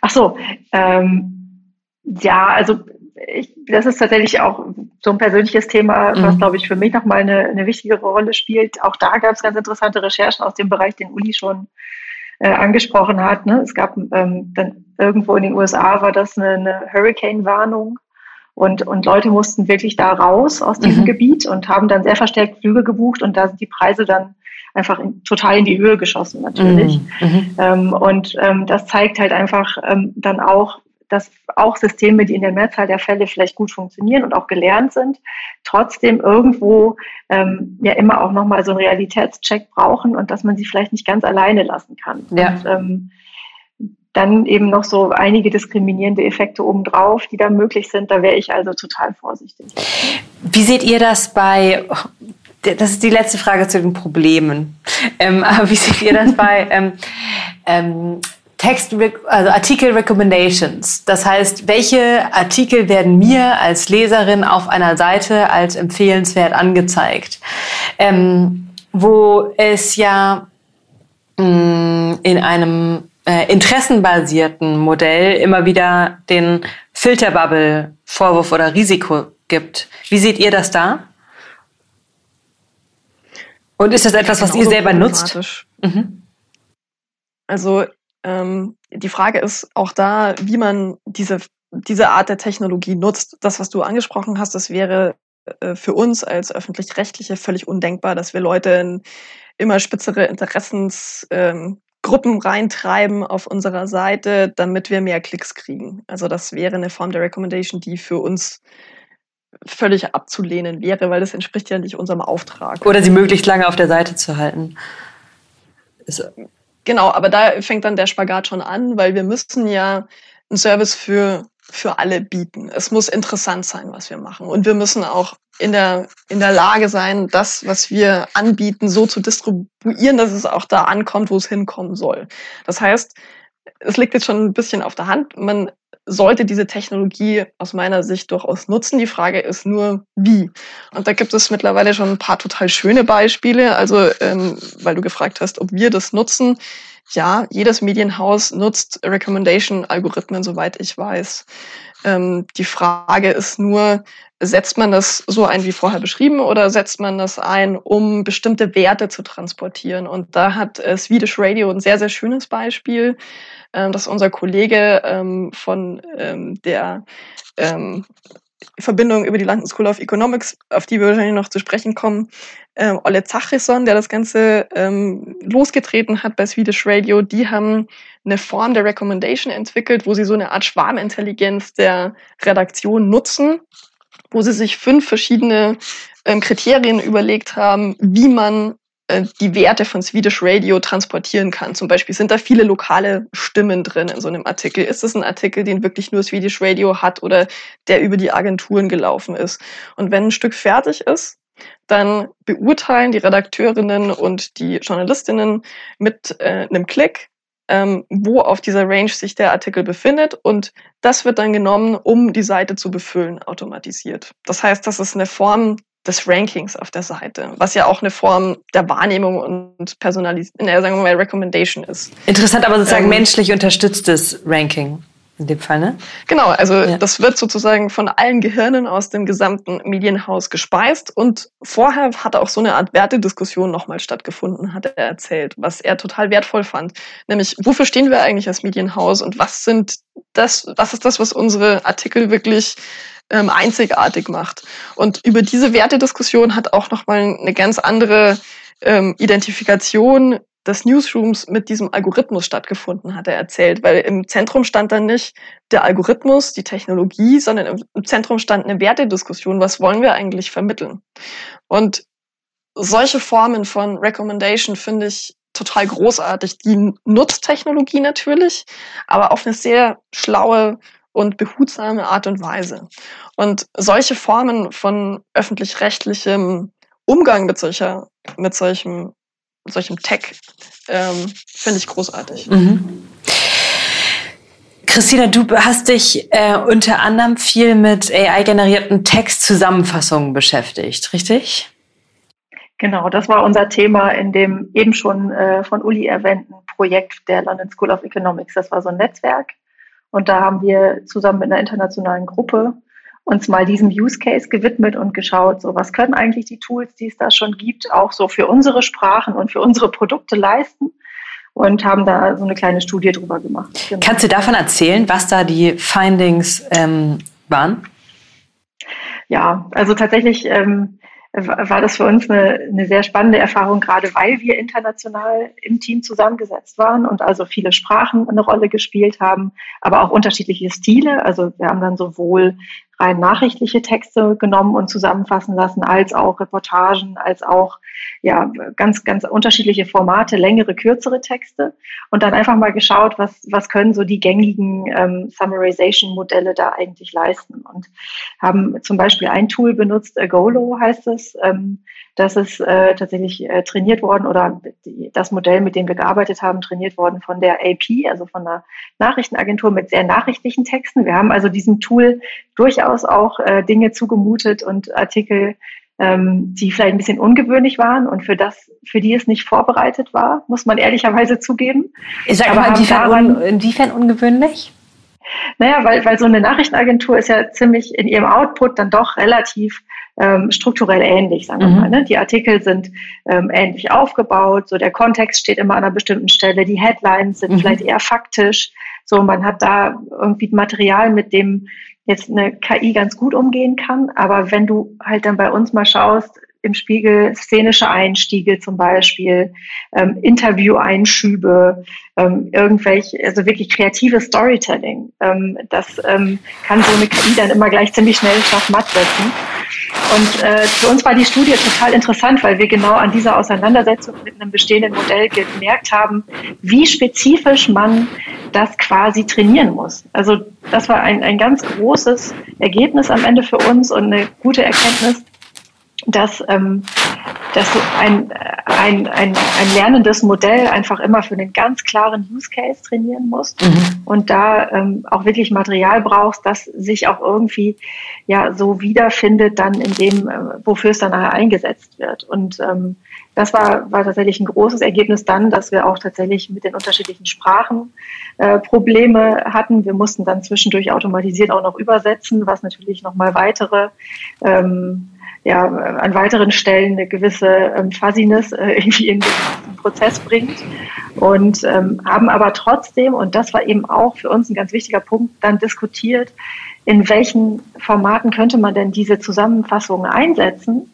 Ach so, ähm, ja, also ich, das ist tatsächlich auch so ein persönliches Thema, was, mhm. glaube ich, für mich nochmal eine, eine wichtigere Rolle spielt. Auch da gab es ganz interessante Recherchen aus dem Bereich, den Uli schon äh, angesprochen hat. Ne? Es gab ähm, dann irgendwo in den USA war das eine, eine Hurricane-Warnung und, und Leute mussten wirklich da raus aus diesem mhm. Gebiet und haben dann sehr verstärkt Flüge gebucht und da sind die Preise dann einfach in, total in die Höhe geschossen natürlich. Mhm. mhm. Ähm, und ähm, das zeigt halt einfach ähm, dann auch, dass auch Systeme, die in der Mehrzahl der Fälle vielleicht gut funktionieren und auch gelernt sind, trotzdem irgendwo ähm, ja immer auch nochmal so einen Realitätscheck brauchen und dass man sie vielleicht nicht ganz alleine lassen kann. Ja. Und, ähm, dann eben noch so einige diskriminierende Effekte obendrauf, die da möglich sind. Da wäre ich also total vorsichtig. Wie seht ihr das bei, das ist die letzte Frage zu den Problemen, ähm, aber wie seht ihr das bei ähm, ähm, Text, also Artikel Recommendations. Das heißt, welche Artikel werden mir als Leserin auf einer Seite als empfehlenswert angezeigt? Ähm, wo es ja mh, mm, in einem äh, interessenbasierten Modell immer wieder den Filterbubble-Vorwurf oder Risiko gibt. Wie seht ihr das da? Und ist das etwas, was ihr selber nutzt? Mhm. Also ähm, die Frage ist auch da, wie man diese, diese Art der Technologie nutzt. Das, was du angesprochen hast, das wäre äh, für uns als öffentlich-rechtliche völlig undenkbar, dass wir Leute in immer spitzere Interessensgruppen ähm, reintreiben auf unserer Seite, damit wir mehr Klicks kriegen. Also das wäre eine Form der Recommendation, die für uns völlig abzulehnen wäre, weil das entspricht ja nicht unserem Auftrag. Oder sie möglichst lange auf der Seite zu halten. Ist Genau, aber da fängt dann der Spagat schon an, weil wir müssen ja einen Service für, für alle bieten. Es muss interessant sein, was wir machen. Und wir müssen auch in der, in der Lage sein, das, was wir anbieten, so zu distribuieren, dass es auch da ankommt, wo es hinkommen soll. Das heißt, es liegt jetzt schon ein bisschen auf der Hand. Man sollte diese Technologie aus meiner Sicht durchaus nutzen. Die Frage ist nur, wie. Und da gibt es mittlerweile schon ein paar total schöne Beispiele. Also, ähm, weil du gefragt hast, ob wir das nutzen. Ja, jedes Medienhaus nutzt Recommendation-Algorithmen, soweit ich weiß. Ähm, die Frage ist nur, setzt man das so ein wie vorher beschrieben oder setzt man das ein, um bestimmte Werte zu transportieren? Und da hat äh, Swedish Radio ein sehr, sehr schönes Beispiel. Ähm, das unser Kollege ähm, von ähm, der ähm, Verbindung über die London School of Economics, auf die wir wahrscheinlich noch zu sprechen kommen, ähm, Olle Zachrisson, der das Ganze ähm, losgetreten hat bei Swedish Radio, die haben eine Form der Recommendation entwickelt, wo sie so eine Art Schwarmintelligenz der Redaktion nutzen, wo sie sich fünf verschiedene ähm, Kriterien überlegt haben, wie man äh, die Werte von Swedish Radio transportieren kann. Zum Beispiel sind da viele lokale Stimmen drin in so einem Artikel. Ist es ein Artikel, den wirklich nur Swedish Radio hat oder der über die Agenturen gelaufen ist? Und wenn ein Stück fertig ist, dann beurteilen die Redakteurinnen und die Journalistinnen mit äh, einem Klick, ähm, wo auf dieser Range sich der Artikel befindet und das wird dann genommen, um die Seite zu befüllen, automatisiert. Das heißt, das ist eine Form des Rankings auf der Seite, was ja auch eine Form der Wahrnehmung und Personalis äh, sagen wir mal Recommendation ist. Interessant, aber sozusagen ähm, menschlich unterstütztes Ranking in dem Fall, ne? Genau, also ja. das wird sozusagen von allen Gehirnen aus dem gesamten Medienhaus gespeist und vorher hat auch so eine Art Wertediskussion nochmal stattgefunden, hat er erzählt, was er total wertvoll fand. Nämlich, wofür stehen wir eigentlich als Medienhaus und was sind das, was ist das, was unsere Artikel wirklich ähm, einzigartig macht. Und über diese Wertediskussion hat auch nochmal eine ganz andere ähm, Identifikation des Newsrooms mit diesem Algorithmus stattgefunden, hat er erzählt, weil im Zentrum stand dann nicht der Algorithmus, die Technologie, sondern im Zentrum stand eine Wertediskussion. Was wollen wir eigentlich vermitteln? Und solche Formen von Recommendation finde ich total großartig. Die nutzt Technologie natürlich, aber auf eine sehr schlaue und behutsame Art und Weise. Und solche Formen von öffentlich-rechtlichem Umgang mit solcher, mit solchem, solchem Tech ähm, finde ich großartig. Mhm. Christina, du hast dich äh, unter anderem viel mit AI-generierten Textzusammenfassungen beschäftigt, richtig? Genau, das war unser Thema in dem eben schon äh, von Uli erwähnten Projekt der London School of Economics. Das war so ein Netzwerk. Und da haben wir zusammen mit einer internationalen Gruppe uns mal diesem Use Case gewidmet und geschaut, so was können eigentlich die Tools, die es da schon gibt, auch so für unsere Sprachen und für unsere Produkte leisten und haben da so eine kleine Studie drüber gemacht. Genau. Kannst du davon erzählen, was da die Findings ähm, waren? Ja, also tatsächlich ähm, war das für uns eine, eine sehr spannende Erfahrung, gerade weil wir international im Team zusammengesetzt waren und also viele Sprachen eine Rolle gespielt haben, aber auch unterschiedliche Stile. Also wir haben dann sowohl rein nachrichtliche Texte genommen und zusammenfassen lassen, als auch Reportagen, als auch ja ganz ganz unterschiedliche Formate, längere, kürzere Texte und dann einfach mal geschaut, was was können so die gängigen ähm, Summarization-Modelle da eigentlich leisten und haben zum Beispiel ein Tool benutzt, Agolo heißt es. Ähm, das ist äh, tatsächlich äh, trainiert worden oder die, das Modell, mit dem wir gearbeitet haben, trainiert worden von der AP, also von einer Nachrichtenagentur mit sehr nachrichtlichen Texten. Wir haben also diesem Tool durchaus auch äh, Dinge zugemutet und Artikel, ähm, die vielleicht ein bisschen ungewöhnlich waren und für das, für die es nicht vorbereitet war, muss man ehrlicherweise zugeben. Ich sag mal, inwiefern, daran, inwiefern ungewöhnlich? Naja, weil, weil so eine Nachrichtenagentur ist ja ziemlich in ihrem Output dann doch relativ ähm, strukturell ähnlich, sagen wir mhm. mal. Ne? Die Artikel sind ähm, ähnlich aufgebaut, so der Kontext steht immer an einer bestimmten Stelle, die Headlines sind mhm. vielleicht eher faktisch. So, man hat da irgendwie Material, mit dem jetzt eine KI ganz gut umgehen kann. Aber wenn du halt dann bei uns mal schaust, im Spiegel szenische Einstiege zum Beispiel, ähm, Interview-Einschübe, ähm, irgendwelche, also wirklich kreatives Storytelling. Ähm, das ähm, kann so eine KI dann immer gleich ziemlich schnell schachmatt setzen. Und äh, für uns war die Studie total interessant, weil wir genau an dieser Auseinandersetzung mit einem bestehenden Modell gemerkt haben, wie spezifisch man das quasi trainieren muss. Also das war ein, ein ganz großes Ergebnis am Ende für uns und eine gute Erkenntnis, dass, ähm, dass du ein, ein, ein, ein lernendes Modell einfach immer für einen ganz klaren Use Case trainieren musst mhm. und da ähm, auch wirklich Material brauchst, das sich auch irgendwie ja so wiederfindet dann in dem, äh, wofür es dann nachher eingesetzt wird. Und ähm, das war, war tatsächlich ein großes Ergebnis dann, dass wir auch tatsächlich mit den unterschiedlichen Sprachen äh, Probleme hatten. Wir mussten dann zwischendurch automatisiert auch noch übersetzen, was natürlich nochmal weitere ähm, ja, an weiteren Stellen eine gewisse ähm, Fuzziness äh, irgendwie in den Prozess bringt. Und ähm, haben aber trotzdem, und das war eben auch für uns ein ganz wichtiger Punkt, dann diskutiert, in welchen Formaten könnte man denn diese Zusammenfassungen einsetzen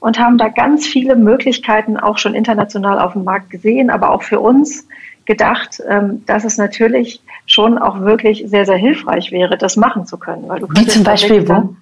und haben da ganz viele Möglichkeiten auch schon international auf dem Markt gesehen, aber auch für uns gedacht, ähm, dass es natürlich schon auch wirklich sehr, sehr hilfreich wäre, das machen zu können. Weil du Wie zum Beispiel wo?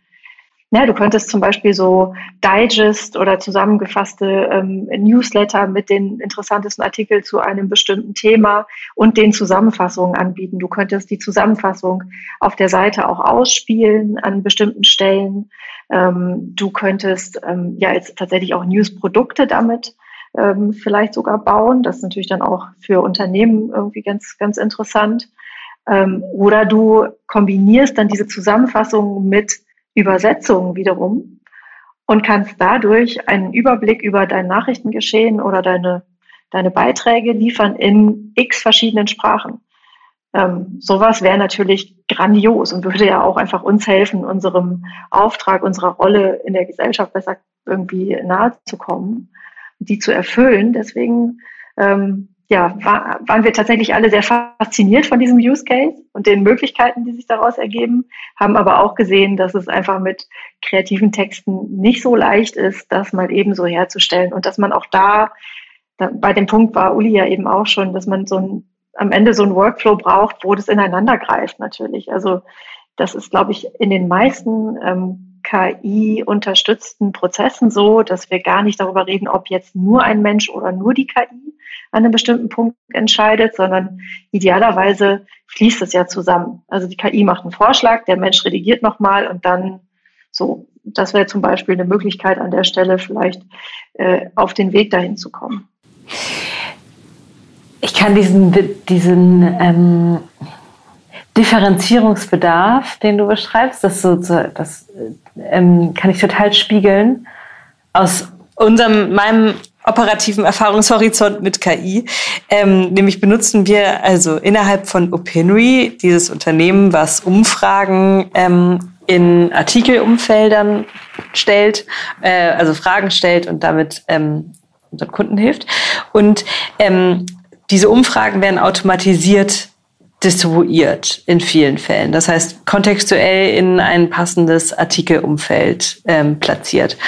Ja, du könntest zum Beispiel so Digest oder zusammengefasste ähm, Newsletter mit den interessantesten Artikeln zu einem bestimmten Thema und den Zusammenfassungen anbieten. Du könntest die Zusammenfassung auf der Seite auch ausspielen an bestimmten Stellen. Ähm, du könntest ähm, ja jetzt tatsächlich auch Newsprodukte damit ähm, vielleicht sogar bauen. Das ist natürlich dann auch für Unternehmen irgendwie ganz, ganz interessant. Ähm, oder du kombinierst dann diese Zusammenfassung mit Übersetzungen wiederum und kannst dadurch einen Überblick über dein Nachrichtengeschehen oder deine, deine Beiträge liefern in x verschiedenen Sprachen. Ähm, sowas wäre natürlich grandios und würde ja auch einfach uns helfen, unserem Auftrag, unserer Rolle in der Gesellschaft besser irgendwie nahe zu kommen, die zu erfüllen. Deswegen ähm, ja, war, waren wir tatsächlich alle sehr fasziniert von diesem Use Case und den Möglichkeiten, die sich daraus ergeben, haben aber auch gesehen, dass es einfach mit kreativen Texten nicht so leicht ist, das mal eben so herzustellen und dass man auch da, da bei dem Punkt war Uli ja eben auch schon, dass man so ein, am Ende so ein Workflow braucht, wo das ineinander greift natürlich. Also das ist, glaube ich, in den meisten ähm, KI-unterstützten Prozessen so, dass wir gar nicht darüber reden, ob jetzt nur ein Mensch oder nur die KI an einem bestimmten Punkt entscheidet, sondern idealerweise fließt es ja zusammen. Also die KI macht einen Vorschlag, der Mensch redigiert nochmal und dann so. Das wäre zum Beispiel eine Möglichkeit an der Stelle vielleicht äh, auf den Weg dahin zu kommen. Ich kann diesen, diesen ähm, Differenzierungsbedarf, den du beschreibst, das, so, das ähm, kann ich total spiegeln aus unserem, meinem operativen Erfahrungshorizont mit KI. Ähm, nämlich benutzen wir also innerhalb von Opinory, dieses Unternehmen, was Umfragen ähm, in Artikelumfeldern stellt, äh, also Fragen stellt und damit ähm, unseren Kunden hilft. Und ähm, diese Umfragen werden automatisiert distribuiert in vielen Fällen. Das heißt, kontextuell in ein passendes Artikelumfeld ähm, platziert.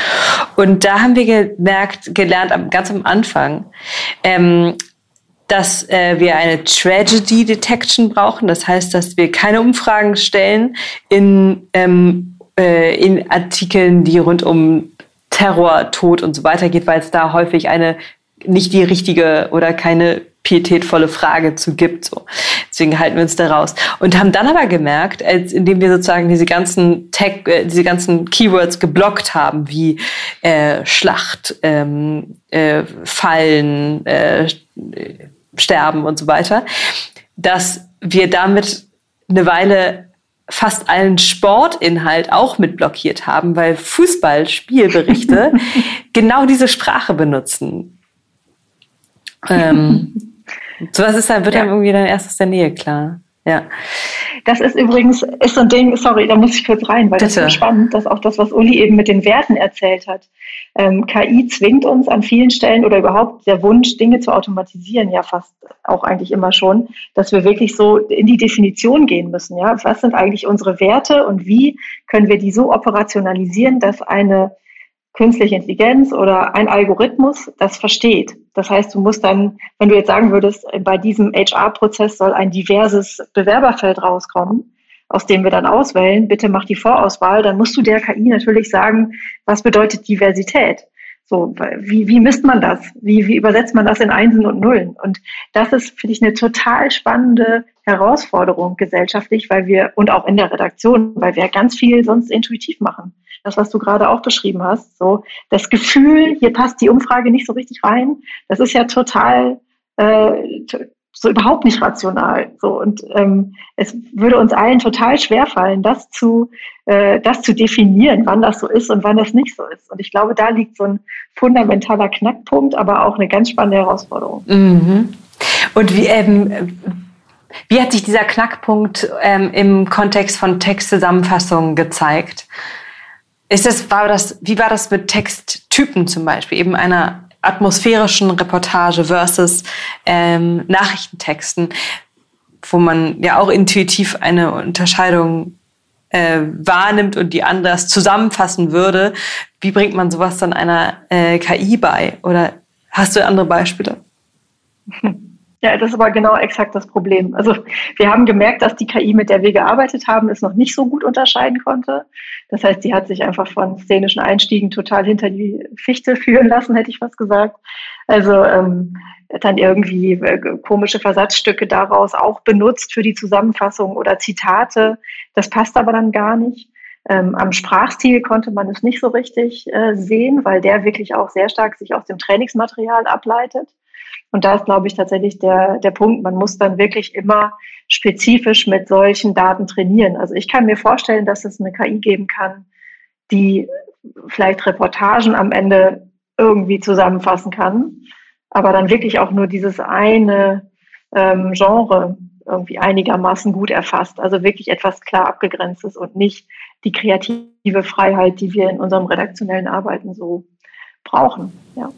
Und da haben wir gemerkt, gelernt, ganz am Anfang, ähm, dass äh, wir eine Tragedy Detection brauchen. Das heißt, dass wir keine Umfragen stellen in, ähm, äh, in Artikeln, die rund um Terror, Tod und so weiter geht, weil es da häufig eine nicht die richtige oder keine pietätvolle Frage zu gibt. So. Deswegen halten wir uns da raus. Und haben dann aber gemerkt, als, indem wir sozusagen diese ganzen Tech, äh, diese ganzen Keywords geblockt haben, wie äh, Schlacht, ähm, äh, Fallen, äh, Sterben und so weiter, dass wir damit eine Weile fast allen Sportinhalt auch mit blockiert haben, weil Fußballspielberichte genau diese Sprache benutzen. Ähm, so was ist dann, wird ja. dann irgendwie dann erst aus der Nähe klar. Ja. Das ist übrigens, ist so ein Ding, sorry, da muss ich kurz rein, weil Bitte. das ist so spannend, dass auch das, was Uli eben mit den Werten erzählt hat. Ähm, KI zwingt uns an vielen Stellen oder überhaupt der Wunsch, Dinge zu automatisieren, ja fast auch eigentlich immer schon, dass wir wirklich so in die Definition gehen müssen. Ja, was sind eigentlich unsere Werte und wie können wir die so operationalisieren, dass eine künstliche Intelligenz oder ein Algorithmus das versteht. Das heißt, du musst dann, wenn du jetzt sagen würdest, bei diesem HR-Prozess soll ein diverses Bewerberfeld rauskommen, aus dem wir dann auswählen, bitte mach die Vorauswahl, dann musst du der KI natürlich sagen, was bedeutet Diversität? So, wie, wie misst man das? Wie, wie übersetzt man das in Einsen und Nullen? Und das ist, finde ich, eine total spannende Herausforderung gesellschaftlich, weil wir, und auch in der Redaktion, weil wir ganz viel sonst intuitiv machen das, was du gerade auch beschrieben hast. So das Gefühl, hier passt die Umfrage nicht so richtig rein, das ist ja total äh, so überhaupt nicht rational. So und ähm, es würde uns allen total schwer fallen, das zu äh, das zu definieren, wann das so ist und wann das nicht so ist. Und ich glaube, da liegt so ein fundamentaler Knackpunkt, aber auch eine ganz spannende Herausforderung. Mhm. Und wie ähm, wie hat sich dieser Knackpunkt ähm, im Kontext von Textzusammenfassungen gezeigt? Ist das, war das, wie war das mit Texttypen zum Beispiel? Eben einer atmosphärischen Reportage versus ähm, Nachrichtentexten, wo man ja auch intuitiv eine Unterscheidung äh, wahrnimmt und die anders zusammenfassen würde. Wie bringt man sowas dann einer äh, KI bei? Oder hast du andere Beispiele? Ja, das ist aber genau exakt das Problem. Also wir haben gemerkt, dass die KI, mit der wir gearbeitet haben, es noch nicht so gut unterscheiden konnte. Das heißt, sie hat sich einfach von szenischen Einstiegen total hinter die Fichte führen lassen, hätte ich was gesagt. Also ähm, dann irgendwie äh, komische Versatzstücke daraus auch benutzt für die Zusammenfassung oder Zitate. Das passt aber dann gar nicht. Ähm, am Sprachstil konnte man es nicht so richtig äh, sehen, weil der wirklich auch sehr stark sich aus dem Trainingsmaterial ableitet. Und da ist, glaube ich, tatsächlich der, der Punkt, man muss dann wirklich immer spezifisch mit solchen Daten trainieren. Also ich kann mir vorstellen, dass es eine KI geben kann, die vielleicht Reportagen am Ende irgendwie zusammenfassen kann, aber dann wirklich auch nur dieses eine ähm, Genre irgendwie einigermaßen gut erfasst. Also wirklich etwas klar abgegrenztes und nicht die kreative Freiheit, die wir in unserem redaktionellen Arbeiten so brauchen. Ja.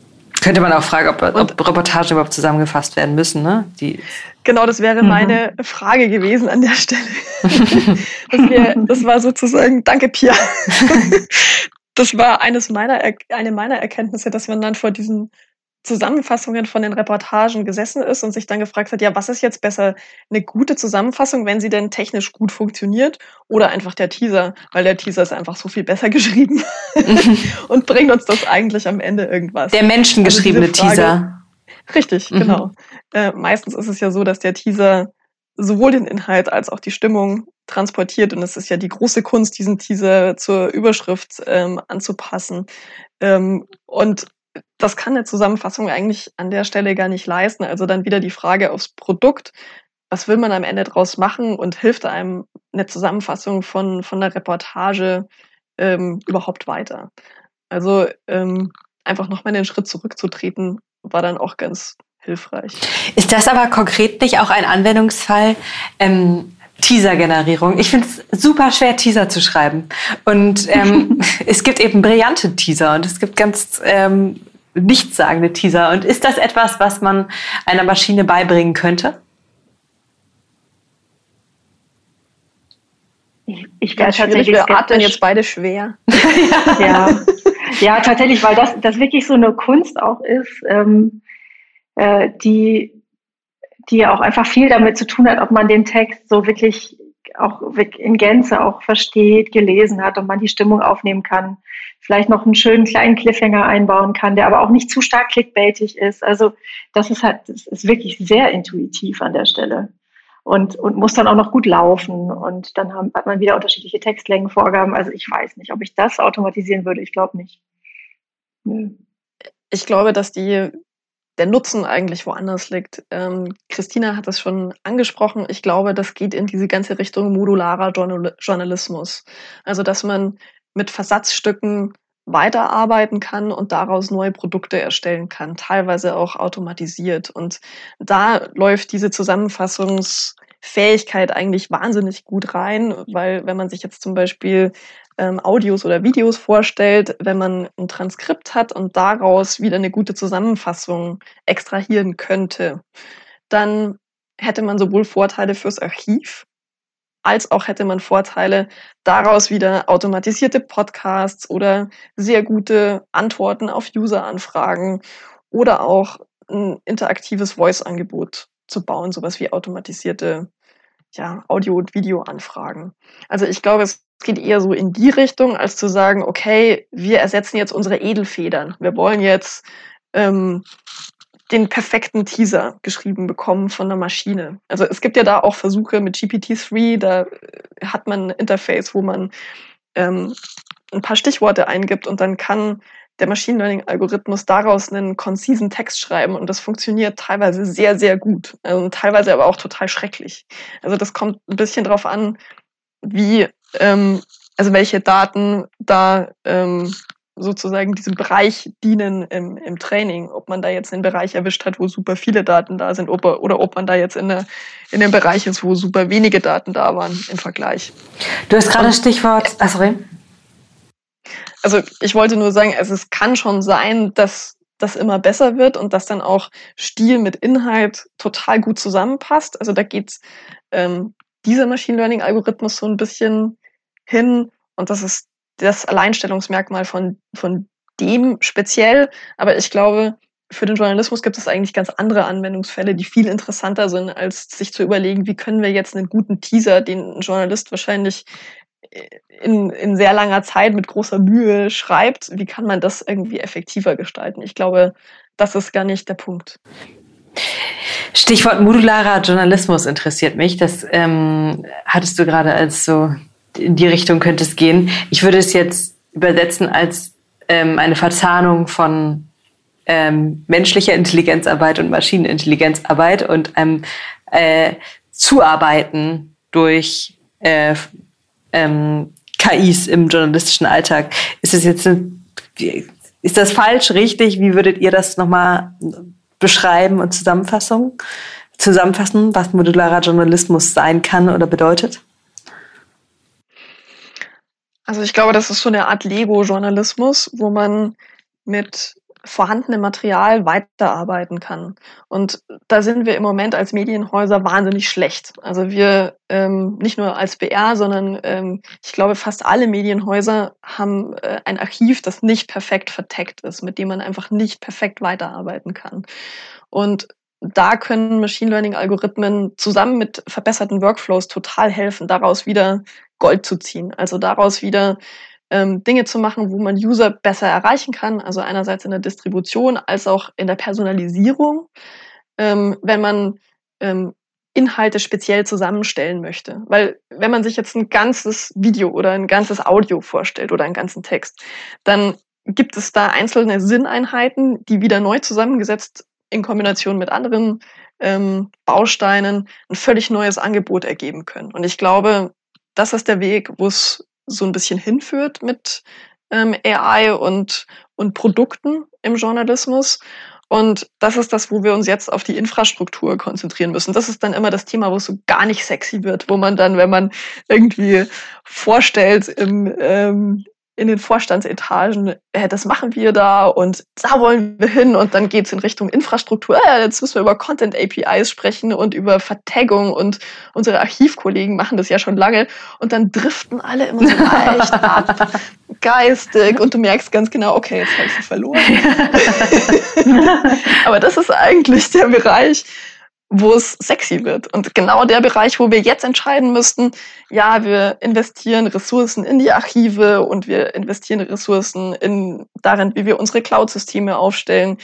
Könnte man auch fragen, ob, ob Reportagen überhaupt zusammengefasst werden müssen, ne? Die genau, das wäre mhm. meine Frage gewesen an der Stelle. das, wir, das war sozusagen, danke Pia. das war eines meiner, eine meiner Erkenntnisse, dass man dann vor diesen Zusammenfassungen von den Reportagen gesessen ist und sich dann gefragt hat, ja, was ist jetzt besser? Eine gute Zusammenfassung, wenn sie denn technisch gut funktioniert oder einfach der Teaser, weil der Teaser ist einfach so viel besser geschrieben und bringt uns das eigentlich am Ende irgendwas. Der menschengeschriebene also Frage, Teaser. Richtig, mhm. genau. Äh, meistens ist es ja so, dass der Teaser sowohl den Inhalt als auch die Stimmung transportiert und es ist ja die große Kunst, diesen Teaser zur Überschrift ähm, anzupassen. Ähm, und das kann eine Zusammenfassung eigentlich an der Stelle gar nicht leisten. Also dann wieder die Frage aufs Produkt. was will man am Ende draus machen und hilft einem eine Zusammenfassung von, von der Reportage ähm, überhaupt weiter. Also ähm, einfach nochmal den Schritt zurückzutreten, war dann auch ganz hilfreich. Ist das aber konkret nicht auch ein Anwendungsfall? Ähm, Teaser-Generierung. Ich finde es super schwer, Teaser zu schreiben. Und ähm, es gibt eben brillante Teaser und es gibt ganz ähm, nichtssagende Teaser. Und ist das etwas, was man einer Maschine beibringen könnte? Ich, ich ja, tatsächlich wir atmen jetzt beide schwer. ja. ja, tatsächlich, weil das, das wirklich so eine Kunst auch ist, ähm, äh, die, die ja auch einfach viel damit zu tun hat, ob man den Text so wirklich auch in Gänze auch versteht, gelesen hat und man die Stimmung aufnehmen kann, vielleicht noch einen schönen kleinen Cliffhanger einbauen kann, der aber auch nicht zu stark clickbaitig ist. Also das ist halt, das ist wirklich sehr intuitiv an der Stelle und, und muss dann auch noch gut laufen. Und dann haben, hat man wieder unterschiedliche Textlängenvorgaben. Also ich weiß nicht, ob ich das automatisieren würde. Ich glaube nicht. Nö. Ich glaube, dass die, der Nutzen eigentlich woanders liegt. Ähm, Christina hat das schon angesprochen. Ich glaube, das geht in diese ganze Richtung modularer Journalismus. Also, dass man mit Versatzstücken weiterarbeiten kann und daraus neue Produkte erstellen kann, teilweise auch automatisiert. Und da läuft diese Zusammenfassungsfähigkeit eigentlich wahnsinnig gut rein, weil wenn man sich jetzt zum Beispiel ähm, Audios oder Videos vorstellt, wenn man ein Transkript hat und daraus wieder eine gute Zusammenfassung extrahieren könnte, dann hätte man sowohl Vorteile fürs Archiv, als auch hätte man Vorteile, daraus wieder automatisierte Podcasts oder sehr gute Antworten auf User-Anfragen oder auch ein interaktives Voice-Angebot zu bauen, sowas wie automatisierte ja, Audio- und Video-Anfragen. Also ich glaube, es geht eher so in die Richtung, als zu sagen, okay, wir ersetzen jetzt unsere Edelfedern. Wir wollen jetzt ähm, den perfekten Teaser geschrieben bekommen von der Maschine. Also es gibt ja da auch Versuche mit GPT-3, da äh, hat man ein Interface, wo man ähm, ein paar Stichworte eingibt und dann kann der Machine Learning-Algorithmus daraus einen konzisen Text schreiben und das funktioniert teilweise sehr, sehr gut. Also teilweise aber auch total schrecklich. Also das kommt ein bisschen drauf an, wie, ähm, also welche Daten da ähm, sozusagen diesem Bereich dienen im, im Training. Ob man da jetzt einen Bereich erwischt hat, wo super viele Daten da sind, ob, oder ob man da jetzt in, eine, in einem Bereich ist, wo super wenige Daten da waren im Vergleich. Du hast gerade Stichwort, ah, sorry. Also ich wollte nur sagen, also es kann schon sein, dass das immer besser wird und dass dann auch Stil mit Inhalt total gut zusammenpasst. Also da geht ähm, dieser Machine Learning Algorithmus so ein bisschen hin und das ist das Alleinstellungsmerkmal von, von dem speziell. Aber ich glaube, für den Journalismus gibt es eigentlich ganz andere Anwendungsfälle, die viel interessanter sind, als sich zu überlegen, wie können wir jetzt einen guten Teaser, den ein Journalist wahrscheinlich in, in sehr langer Zeit mit großer Mühe schreibt, wie kann man das irgendwie effektiver gestalten? Ich glaube, das ist gar nicht der Punkt. Stichwort modularer Journalismus interessiert mich. Das ähm, hattest du gerade als so in die Richtung könnte es gehen. Ich würde es jetzt übersetzen als ähm, eine Verzahnung von ähm, menschlicher Intelligenzarbeit und Maschinenintelligenzarbeit und einem äh, Zuarbeiten durch äh, ähm, KIs im journalistischen Alltag. Ist es jetzt eine, ist das falsch, richtig? Wie würdet ihr das nochmal beschreiben und Zusammenfassung, zusammenfassen, was modularer Journalismus sein kann oder bedeutet? Also ich glaube, das ist so eine Art Lego-Journalismus, wo man mit vorhandenem Material weiterarbeiten kann. Und da sind wir im Moment als Medienhäuser wahnsinnig schlecht. Also wir ähm, nicht nur als BR, sondern ähm, ich glaube, fast alle Medienhäuser haben äh, ein Archiv, das nicht perfekt verteckt ist, mit dem man einfach nicht perfekt weiterarbeiten kann. Und da können Machine Learning-Algorithmen zusammen mit verbesserten Workflows total helfen, daraus wieder Gold zu ziehen. Also daraus wieder ähm, Dinge zu machen, wo man User besser erreichen kann. Also einerseits in der Distribution als auch in der Personalisierung, ähm, wenn man ähm, Inhalte speziell zusammenstellen möchte. Weil wenn man sich jetzt ein ganzes Video oder ein ganzes Audio vorstellt oder einen ganzen Text, dann gibt es da einzelne Sinneinheiten, die wieder neu zusammengesetzt in Kombination mit anderen ähm, Bausteinen ein völlig neues Angebot ergeben können. Und ich glaube, das ist der Weg, wo es so ein bisschen hinführt mit ähm, AI und, und Produkten im Journalismus. Und das ist das, wo wir uns jetzt auf die Infrastruktur konzentrieren müssen. Das ist dann immer das Thema, wo es so gar nicht sexy wird, wo man dann, wenn man irgendwie vorstellt, im, ähm, in den Vorstandsetagen, äh, das machen wir da und da wollen wir hin und dann geht's in Richtung Infrastruktur. Ja, jetzt müssen wir über Content APIs sprechen und über Vertaggung und unsere Archivkollegen machen das ja schon lange und dann driften alle immer so leicht ab, geistig und du merkst ganz genau, okay, jetzt habe ich sie verloren. Aber das ist eigentlich der Bereich, wo es sexy wird. Und genau der Bereich, wo wir jetzt entscheiden müssten, ja, wir investieren Ressourcen in die Archive und wir investieren Ressourcen in darin, wie wir unsere Cloud-Systeme aufstellen,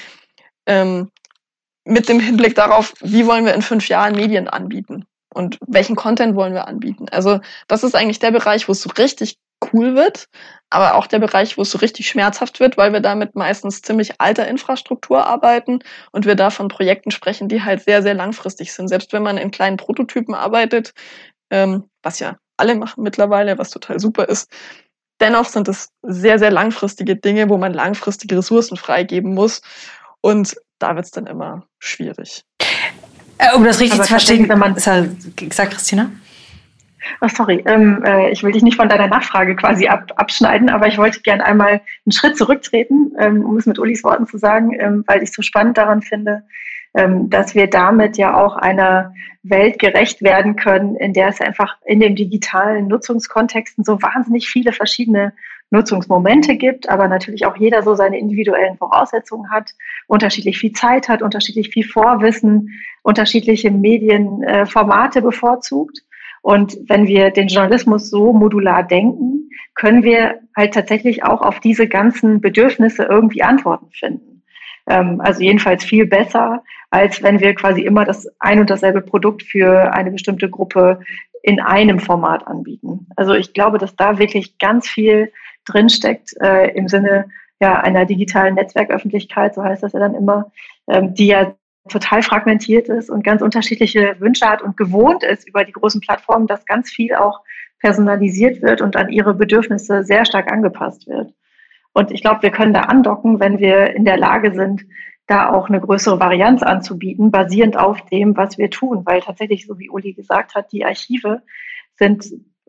ähm, mit dem Hinblick darauf, wie wollen wir in fünf Jahren Medien anbieten und welchen Content wollen wir anbieten. Also das ist eigentlich der Bereich, wo es so richtig cool wird, aber auch der Bereich, wo es so richtig schmerzhaft wird, weil wir damit meistens ziemlich alter Infrastruktur arbeiten und wir da von Projekten sprechen, die halt sehr, sehr langfristig sind. Selbst wenn man in kleinen Prototypen arbeitet, ähm, was ja alle machen mittlerweile, was total super ist, dennoch sind es sehr, sehr langfristige Dinge, wo man langfristige Ressourcen freigeben muss und da wird es dann immer schwierig. Äh, um das richtig aber zu verstehen, wenn man... Sagt Christina? Oh, sorry, ähm, äh, ich will dich nicht von deiner Nachfrage quasi ab, abschneiden, aber ich wollte gerne einmal einen Schritt zurücktreten, ähm, um es mit Ulis Worten zu sagen, ähm, weil ich so spannend daran finde, ähm, dass wir damit ja auch einer Welt gerecht werden können, in der es einfach in den digitalen Nutzungskontexten so wahnsinnig viele verschiedene Nutzungsmomente gibt, aber natürlich auch jeder so seine individuellen Voraussetzungen hat, unterschiedlich viel Zeit hat, unterschiedlich viel Vorwissen, unterschiedliche Medienformate bevorzugt. Und wenn wir den Journalismus so modular denken, können wir halt tatsächlich auch auf diese ganzen Bedürfnisse irgendwie Antworten finden. Ähm, also jedenfalls viel besser, als wenn wir quasi immer das ein und dasselbe Produkt für eine bestimmte Gruppe in einem Format anbieten. Also ich glaube, dass da wirklich ganz viel drinsteckt äh, im Sinne einer digitalen Netzwerköffentlichkeit, so heißt das ja dann immer, ähm, die ja total fragmentiert ist und ganz unterschiedliche Wünsche hat und gewohnt ist über die großen Plattformen, dass ganz viel auch personalisiert wird und an ihre Bedürfnisse sehr stark angepasst wird. Und ich glaube, wir können da andocken, wenn wir in der Lage sind, da auch eine größere Varianz anzubieten, basierend auf dem, was wir tun. Weil tatsächlich, so wie Uli gesagt hat, die Archive sind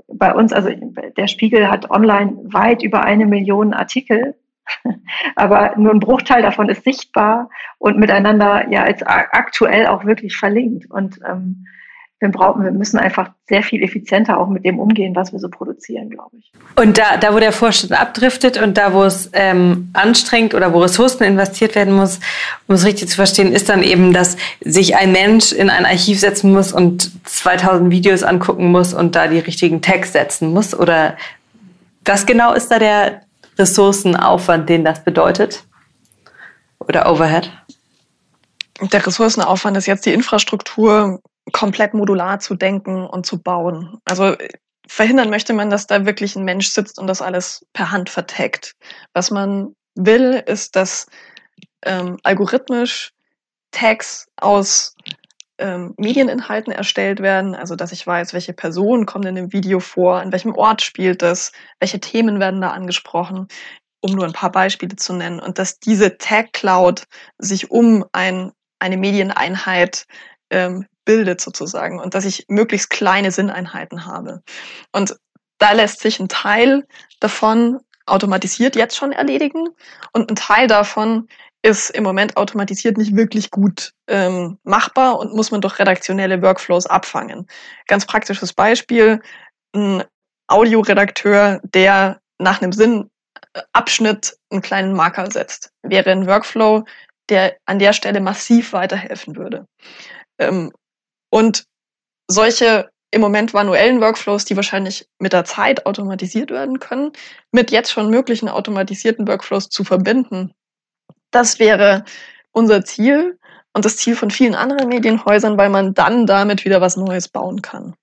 bei uns, also der Spiegel hat online weit über eine Million Artikel aber nur ein Bruchteil davon ist sichtbar und miteinander ja als aktuell auch wirklich verlinkt. Und ähm, wir, wir müssen einfach sehr viel effizienter auch mit dem umgehen, was wir so produzieren, glaube ich. Und da, da, wo der Vorstand abdriftet und da, wo es ähm, anstrengend oder wo Ressourcen investiert werden muss, um es richtig zu verstehen, ist dann eben, dass sich ein Mensch in ein Archiv setzen muss und 2000 Videos angucken muss und da die richtigen Tags setzen muss? Oder was genau ist da der, Ressourcenaufwand, den das bedeutet? Oder Overhead? Der Ressourcenaufwand ist jetzt die Infrastruktur komplett modular zu denken und zu bauen. Also verhindern möchte man, dass da wirklich ein Mensch sitzt und das alles per Hand vertagt. Was man will, ist, dass ähm, algorithmisch Tags aus ähm, Medieninhalten erstellt werden, also dass ich weiß, welche Personen kommen in dem Video vor, an welchem Ort spielt es, welche Themen werden da angesprochen, um nur ein paar Beispiele zu nennen. Und dass diese Tag Cloud sich um ein, eine Medieneinheit ähm, bildet sozusagen und dass ich möglichst kleine Sinneinheiten habe. Und da lässt sich ein Teil davon automatisiert jetzt schon erledigen und ein Teil davon ist im Moment automatisiert nicht wirklich gut ähm, machbar und muss man durch redaktionelle Workflows abfangen. Ganz praktisches Beispiel, ein Audioredakteur, der nach einem Sinnabschnitt einen kleinen Marker setzt, wäre ein Workflow, der an der Stelle massiv weiterhelfen würde. Ähm, und solche im Moment manuellen Workflows, die wahrscheinlich mit der Zeit automatisiert werden können, mit jetzt schon möglichen automatisierten Workflows zu verbinden, das wäre unser Ziel und das Ziel von vielen anderen Medienhäusern, weil man dann damit wieder was Neues bauen kann.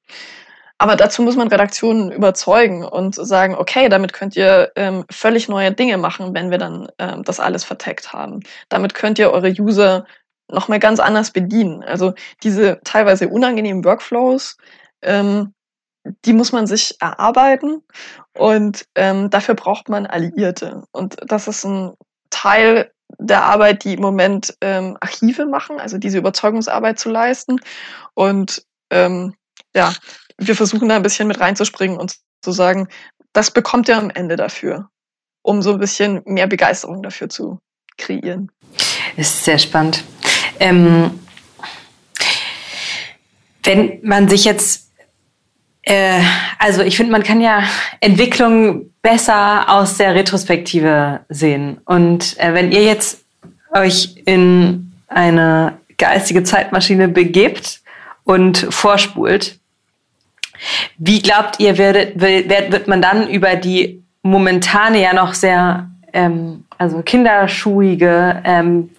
Aber dazu muss man Redaktionen überzeugen und sagen, okay, damit könnt ihr ähm, völlig neue Dinge machen, wenn wir dann ähm, das alles verteckt haben. Damit könnt ihr eure User nochmal ganz anders bedienen. Also diese teilweise unangenehmen Workflows, ähm, die muss man sich erarbeiten und ähm, dafür braucht man Alliierte. Und das ist ein Teil der Arbeit, die im Moment ähm, Archive machen, also diese Überzeugungsarbeit zu leisten. Und ähm, ja, wir versuchen da ein bisschen mit reinzuspringen und zu sagen, das bekommt ihr am Ende dafür, um so ein bisschen mehr Begeisterung dafür zu kreieren. Ist sehr spannend. Ähm, wenn man sich jetzt, äh, also ich finde, man kann ja Entwicklung besser aus der Retrospektive sehen. Und äh, wenn ihr jetzt euch in eine geistige Zeitmaschine begebt und vorspult, wie glaubt ihr, werdet, wird, man dann über die momentane ja noch sehr ähm, also kinderschuhige ähm,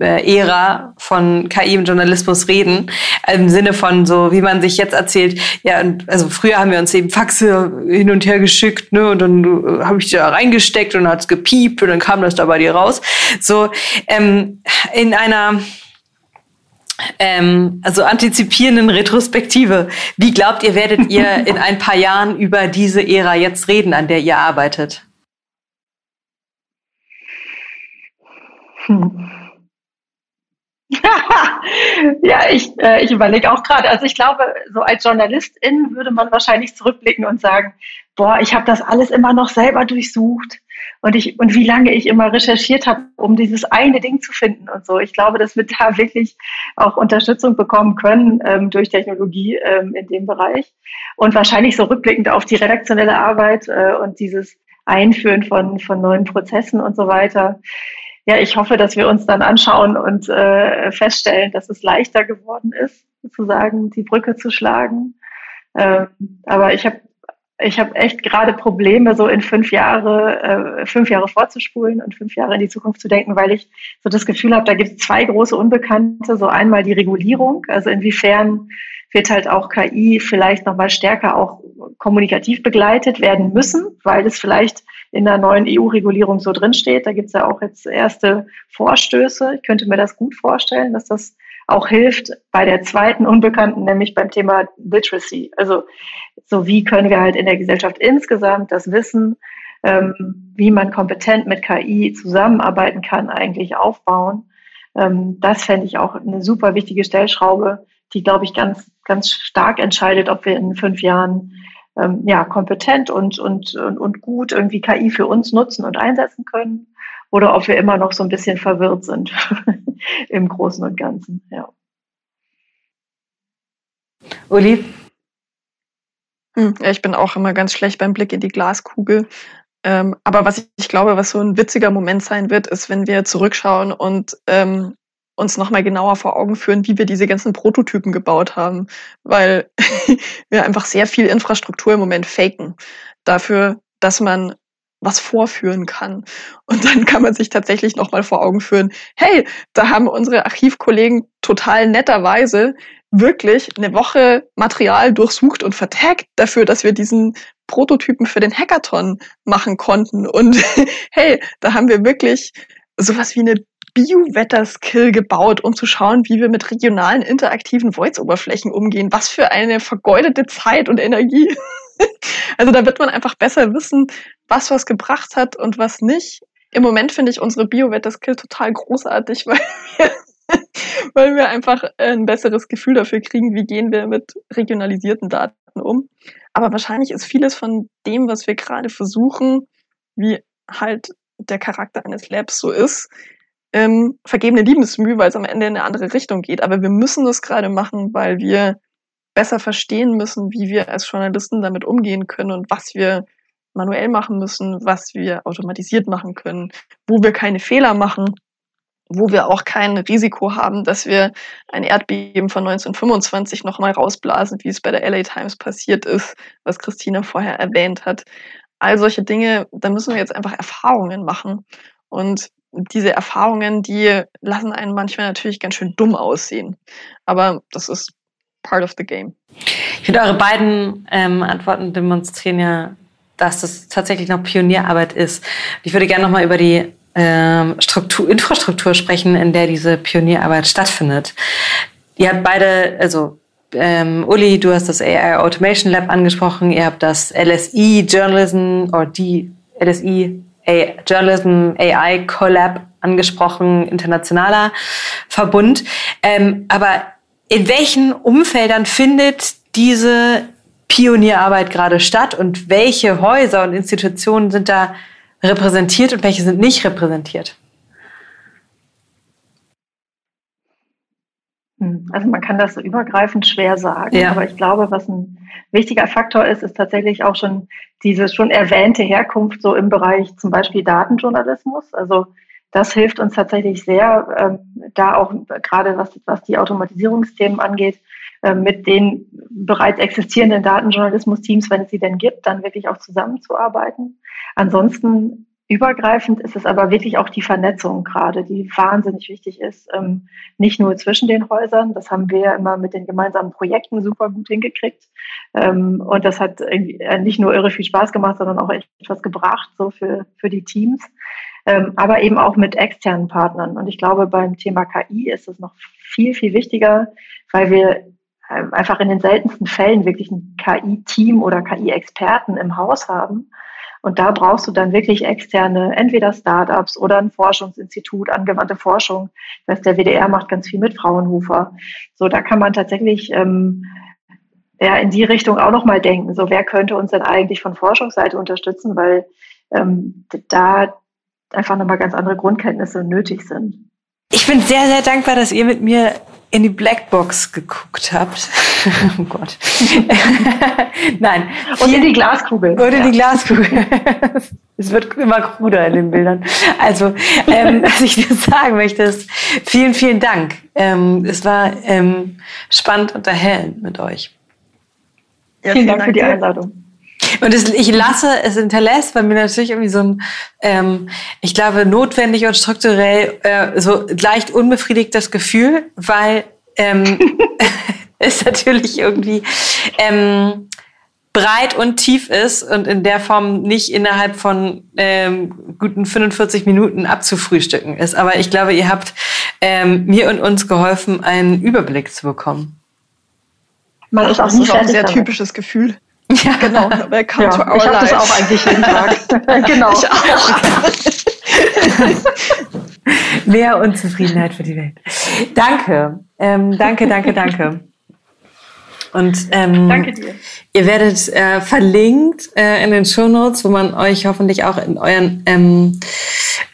äh, Ära von KI im Journalismus reden, im Sinne von so, wie man sich jetzt erzählt, ja, und also früher haben wir uns eben Faxe hin und her geschickt, ne, und dann äh, habe ich da reingesteckt und hat's gepiept und dann kam das da bei dir raus. So ähm, in einer ähm, also antizipierenden Retrospektive. Wie glaubt ihr, werdet ihr in ein paar Jahren über diese Ära jetzt reden, an der ihr arbeitet? Hm. ja, ich, äh, ich überlege auch gerade. Also ich glaube, so als Journalistin würde man wahrscheinlich zurückblicken und sagen, boah, ich habe das alles immer noch selber durchsucht und ich und wie lange ich immer recherchiert habe, um dieses eine Ding zu finden und so. Ich glaube, dass wir da wirklich auch Unterstützung bekommen können ähm, durch Technologie ähm, in dem Bereich und wahrscheinlich so rückblickend auf die redaktionelle Arbeit äh, und dieses Einführen von von neuen Prozessen und so weiter ja, ich hoffe, dass wir uns dann anschauen und äh, feststellen, dass es leichter geworden ist, sozusagen die Brücke zu schlagen. Ähm, aber ich habe ich habe echt gerade Probleme, so in fünf Jahre, äh, fünf Jahre vorzuspulen und fünf Jahre in die Zukunft zu denken, weil ich so das Gefühl habe, da gibt es zwei große Unbekannte. So einmal die Regulierung, also inwiefern wird halt auch KI vielleicht nochmal stärker auch kommunikativ begleitet werden müssen, weil es vielleicht in der neuen EU-Regulierung so drinsteht. Da gibt es ja auch jetzt erste Vorstöße. Ich könnte mir das gut vorstellen, dass das auch hilft bei der zweiten Unbekannten, nämlich beim Thema Literacy. Also so wie können wir halt in der Gesellschaft insgesamt das Wissen, ähm, wie man kompetent mit KI zusammenarbeiten kann, eigentlich aufbauen. Ähm, das fände ich auch eine super wichtige Stellschraube, die, glaube ich, ganz, ganz stark entscheidet, ob wir in fünf Jahren ähm, ja, kompetent und, und, und, und gut irgendwie KI für uns nutzen und einsetzen können oder ob wir immer noch so ein bisschen verwirrt sind im Großen und Ganzen. Ja. Uli? Hm, ja, ich bin auch immer ganz schlecht beim Blick in die Glaskugel. Ähm, aber was ich, ich, glaube, was so ein witziger Moment sein wird, ist, wenn wir zurückschauen und ähm, uns nochmal genauer vor Augen führen, wie wir diese ganzen Prototypen gebaut haben, weil wir einfach sehr viel Infrastruktur im Moment faken dafür, dass man was vorführen kann. Und dann kann man sich tatsächlich nochmal vor Augen führen, hey, da haben unsere Archivkollegen total netterweise wirklich eine Woche Material durchsucht und vertagt dafür, dass wir diesen Prototypen für den Hackathon machen konnten. Und hey, da haben wir wirklich sowas wie eine Bio-Wetter-Skill gebaut, um zu schauen, wie wir mit regionalen interaktiven Voice-Oberflächen umgehen. Was für eine vergeudete Zeit und Energie. also da wird man einfach besser wissen, was was gebracht hat und was nicht. Im Moment finde ich unsere Bio-Wetter-Skill total großartig, weil wir, weil wir einfach ein besseres Gefühl dafür kriegen, wie gehen wir mit regionalisierten Daten um. Aber wahrscheinlich ist vieles von dem, was wir gerade versuchen, wie halt der Charakter eines Labs so ist, ähm, vergebene Liebesmüh, weil es am Ende in eine andere Richtung geht. Aber wir müssen das gerade machen, weil wir besser verstehen müssen, wie wir als Journalisten damit umgehen können und was wir manuell machen müssen, was wir automatisiert machen können, wo wir keine Fehler machen, wo wir auch kein Risiko haben, dass wir ein Erdbeben von 1925 nochmal rausblasen, wie es bei der LA Times passiert ist, was Christina vorher erwähnt hat. All solche Dinge, da müssen wir jetzt einfach Erfahrungen machen. Und diese Erfahrungen, die lassen einen manchmal natürlich ganz schön dumm aussehen. Aber das ist part of the game. Ich finde, eure beiden ähm, Antworten demonstrieren ja, dass das tatsächlich noch Pionierarbeit ist. Ich würde gerne nochmal über die ähm, Struktur, Infrastruktur sprechen, in der diese Pionierarbeit stattfindet. Ihr habt beide, also ähm, Uli, du hast das AI Automation Lab angesprochen, ihr habt das LSI Journalism oder die LSI Journalism AI Collab angesprochen, internationaler Verbund. Ähm, aber in welchen Umfeldern findet diese Pionierarbeit gerade statt und welche Häuser und Institutionen sind da repräsentiert und welche sind nicht repräsentiert? Also man kann das so übergreifend schwer sagen, ja. aber ich glaube, was ein wichtiger Faktor ist, ist tatsächlich auch schon diese schon erwähnte Herkunft so im Bereich zum Beispiel Datenjournalismus. Also das hilft uns tatsächlich sehr, ähm, da auch gerade was, was die Automatisierungsthemen angeht, äh, mit den bereits existierenden Datenjournalismus-Teams, wenn es sie denn gibt, dann wirklich auch zusammenzuarbeiten. Ansonsten übergreifend ist es aber wirklich auch die Vernetzung gerade, die wahnsinnig wichtig ist. Ähm, nicht nur zwischen den Häusern, das haben wir immer mit den gemeinsamen Projekten super gut hingekriegt. Ähm, und das hat äh, nicht nur irre viel Spaß gemacht, sondern auch etwas gebracht, so für, für die Teams. Ähm, aber eben auch mit externen Partnern. Und ich glaube, beim Thema KI ist es noch viel, viel wichtiger, weil wir einfach in den seltensten Fällen wirklich ein KI-Team oder KI-Experten im Haus haben. Und da brauchst du dann wirklich externe, entweder Startups oder ein Forschungsinstitut, angewandte Forschung. Das der WDR macht ganz viel mit Fraunhofer. So, da kann man tatsächlich ähm, ja, in die Richtung auch nochmal denken. So, wer könnte uns denn eigentlich von Forschungsseite unterstützen? Weil ähm, da einfach nochmal ganz andere Grundkenntnisse nötig sind. Ich bin sehr, sehr dankbar, dass ihr mit mir in die Blackbox geguckt habt. oh Gott. Nein. Und in die Glaskugel. Und in ja. die Glaskugel. es wird immer kruder in den Bildern. Also, ähm, was ich dir sagen möchte, ist vielen, vielen Dank. Ähm, es war ähm, spannend und erhellend mit euch. Ja, vielen, vielen Dank, Dank für die Einladung. Und es, ich lasse, es hinterlässt bei mir natürlich irgendwie so ein, ähm, ich glaube, notwendig und strukturell äh, so leicht unbefriedigtes Gefühl, weil ähm, es natürlich irgendwie ähm, breit und tief ist und in der Form nicht innerhalb von ähm, guten 45 Minuten abzufrühstücken ist. Aber ich glaube, ihr habt ähm, mir und uns geholfen, einen Überblick zu bekommen. Man ist auch das ist auch ein sehr typisches Gefühl. Ja, genau. Welcome ja, to our ich habe das auch eigentlich jeden Tag. genau. Ich auch. Mehr Unzufriedenheit für die Welt. Danke. Ähm, danke, danke, danke. Und ähm, danke dir. Ihr werdet äh, verlinkt äh, in den Show Notes, wo man euch hoffentlich auch in euren ähm,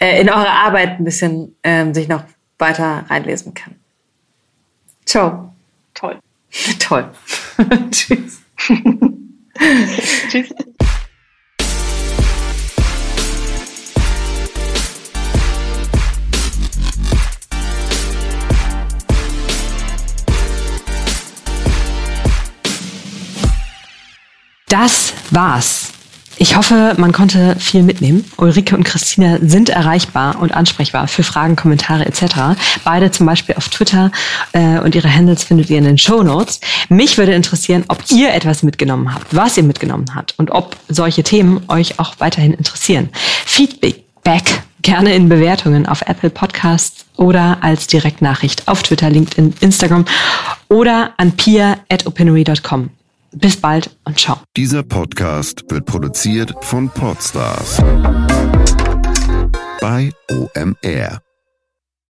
äh, in eure Arbeit ein bisschen ähm, sich noch weiter reinlesen kann. Ciao. Toll. Toll. Tschüss. Tschüss. Das war's. Ich hoffe, man konnte viel mitnehmen. Ulrike und Christina sind erreichbar und ansprechbar für Fragen, Kommentare etc. Beide zum Beispiel auf Twitter äh, und ihre Handles findet ihr in den Show Notes. Mich würde interessieren, ob ihr etwas mitgenommen habt, was ihr mitgenommen habt und ob solche Themen euch auch weiterhin interessieren. Feedback back gerne in Bewertungen auf Apple Podcasts oder als Direktnachricht auf Twitter, LinkedIn, Instagram oder an pia.opinory.com. Bis bald und ciao. Dieser Podcast wird produziert von Podstars bei OMR.